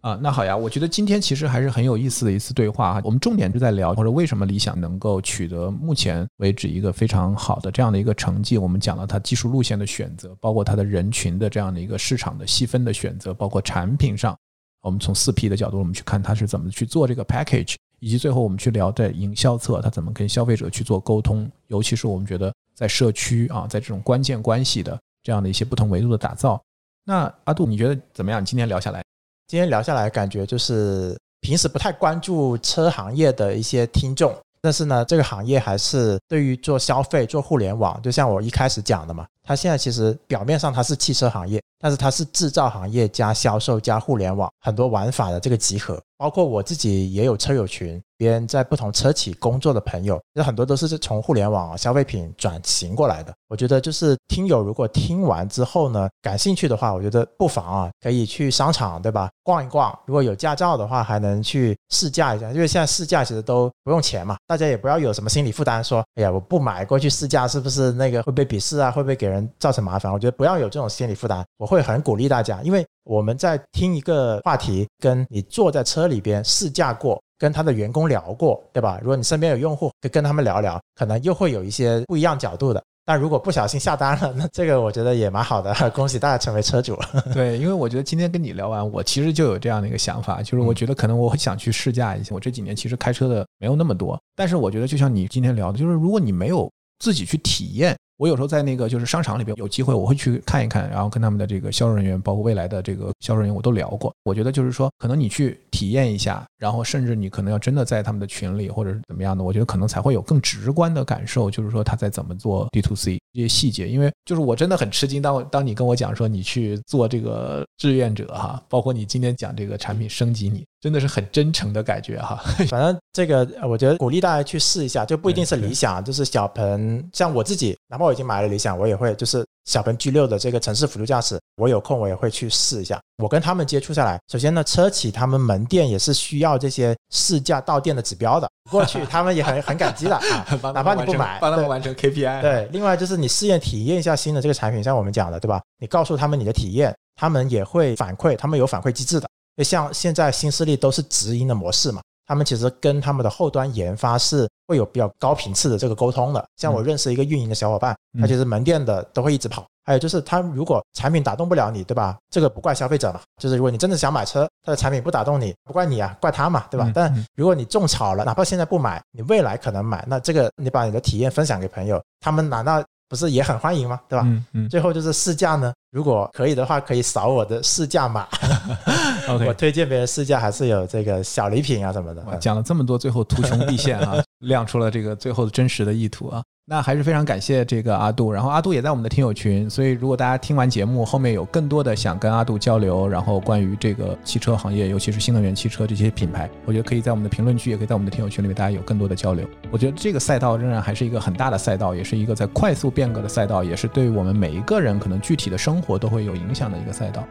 啊，那好呀，我觉得今天其实还是很有意思的一次对话哈。我们重点就在聊，或者为什么理想能够取得目前为止一个非常好的这样的一个成绩。我们讲了它技术路线的选择，包括它的人群的这样的一个市场的细分的选择，包括产品上，我们从四 P 的角度，我们去看它是怎么去做这个 package，以及最后我们去聊在营销侧，它怎么跟消费者去做沟通，尤其是我们觉得在社区啊，在这种关键关系的这样的一些不同维度的打造。那阿杜，你觉得怎么样？今天聊下来？今天聊下来，感觉就是平时不太关注车行业的一些听众，但是呢，这个行业还是对于做消费、做互联网，就像我一开始讲的嘛，它现在其实表面上它是汽车行业，但是它是制造行业加销售加互联网很多玩法的这个集合。包括我自己也有车友群。别人在不同车企工作的朋友，有很多都是从互联网消费品转型过来的。我觉得就是听友如果听完之后呢，感兴趣的话，我觉得不妨啊，可以去商场，对吧？逛一逛。如果有驾照的话，还能去试驾一下，因为现在试驾其实都不用钱嘛。大家也不要有什么心理负担，说哎呀，我不买过去试驾，是不是那个会被鄙视啊？会不会给人造成麻烦？我觉得不要有这种心理负担。我会很鼓励大家，因为我们在听一个话题，跟你坐在车里边试驾过。跟他的员工聊过，对吧？如果你身边有用户，可以跟他们聊聊，可能又会有一些不一样角度的。但如果不小心下单了，那这个我觉得也蛮好的，恭喜大家成为车主。对，因为我觉得今天跟你聊完，我其实就有这样的一个想法，就是我觉得可能我想去试驾一下。我这几年其实开车的没有那么多，但是我觉得就像你今天聊的，就是如果你没有自己去体验。我有时候在那个就是商场里边有机会，我会去看一看，然后跟他们的这个销售人员，包括未来的这个销售人员，我都聊过。我觉得就是说，可能你去体验一下，然后甚至你可能要真的在他们的群里或者是怎么样的，我觉得可能才会有更直观的感受，就是说他在怎么做 D to C 这些细节。因为就是我真的很吃惊，当当你跟我讲说你去做这个志愿者哈，包括你今天讲这个产品升级，你真的是很真诚的感觉哈。反正这个我觉得鼓励大家去试一下，就不一定是理想，就是小鹏，像我自己，哪怕我已经买了理想，我也会就是小鹏 G 六的这个城市辅助驾驶，我有空我也会去试一下。我跟他们接触下来，首先呢，车企他们门店也是需要这些试驾到店的指标的，过去他们也很很感激的啊，哪怕你不买，帮他们完成 KPI。对，另外就是你试验体验一下新的这个产品，像我们讲的，对吧？你告诉他们你的体验，他们也会反馈，他们有反馈机制的。像现在新势力都是直营的模式嘛。他们其实跟他们的后端研发是会有比较高频次的这个沟通的。像我认识一个运营的小伙伴，他其实门店的都会一直跑。还有就是，他如果产品打动不了你，对吧？这个不怪消费者嘛，就是如果你真的想买车，他的产品不打动你，不怪你啊，怪他嘛，对吧？但如果你种草了，哪怕现在不买，你未来可能买，那这个你把你的体验分享给朋友，他们难道不是也很欢迎吗？对吧？嗯嗯。最后就是试驾呢，如果可以的话，可以扫我的试驾码。OK，我推荐别人试驾还是有这个小礼品啊什么的。讲了这么多，最后图穷匕现啊，亮出了这个最后的真实的意图啊。那还是非常感谢这个阿杜，然后阿杜也在我们的听友群，所以如果大家听完节目后面有更多的想跟阿杜交流，然后关于这个汽车行业，尤其是新能源汽车这些品牌，我觉得可以在我们的评论区，也可以在我们的听友群里面，大家有更多的交流。我觉得这个赛道仍然还是一个很大的赛道，也是一个在快速变革的赛道，也是对于我们每一个人可能具体的生活都会有影响的一个赛道。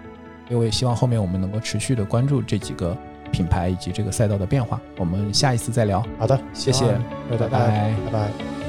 所以我也希望后面我们能够持续的关注这几个品牌以及这个赛道的变化。我们下一次再聊。好的，谢谢，拜拜，拜拜。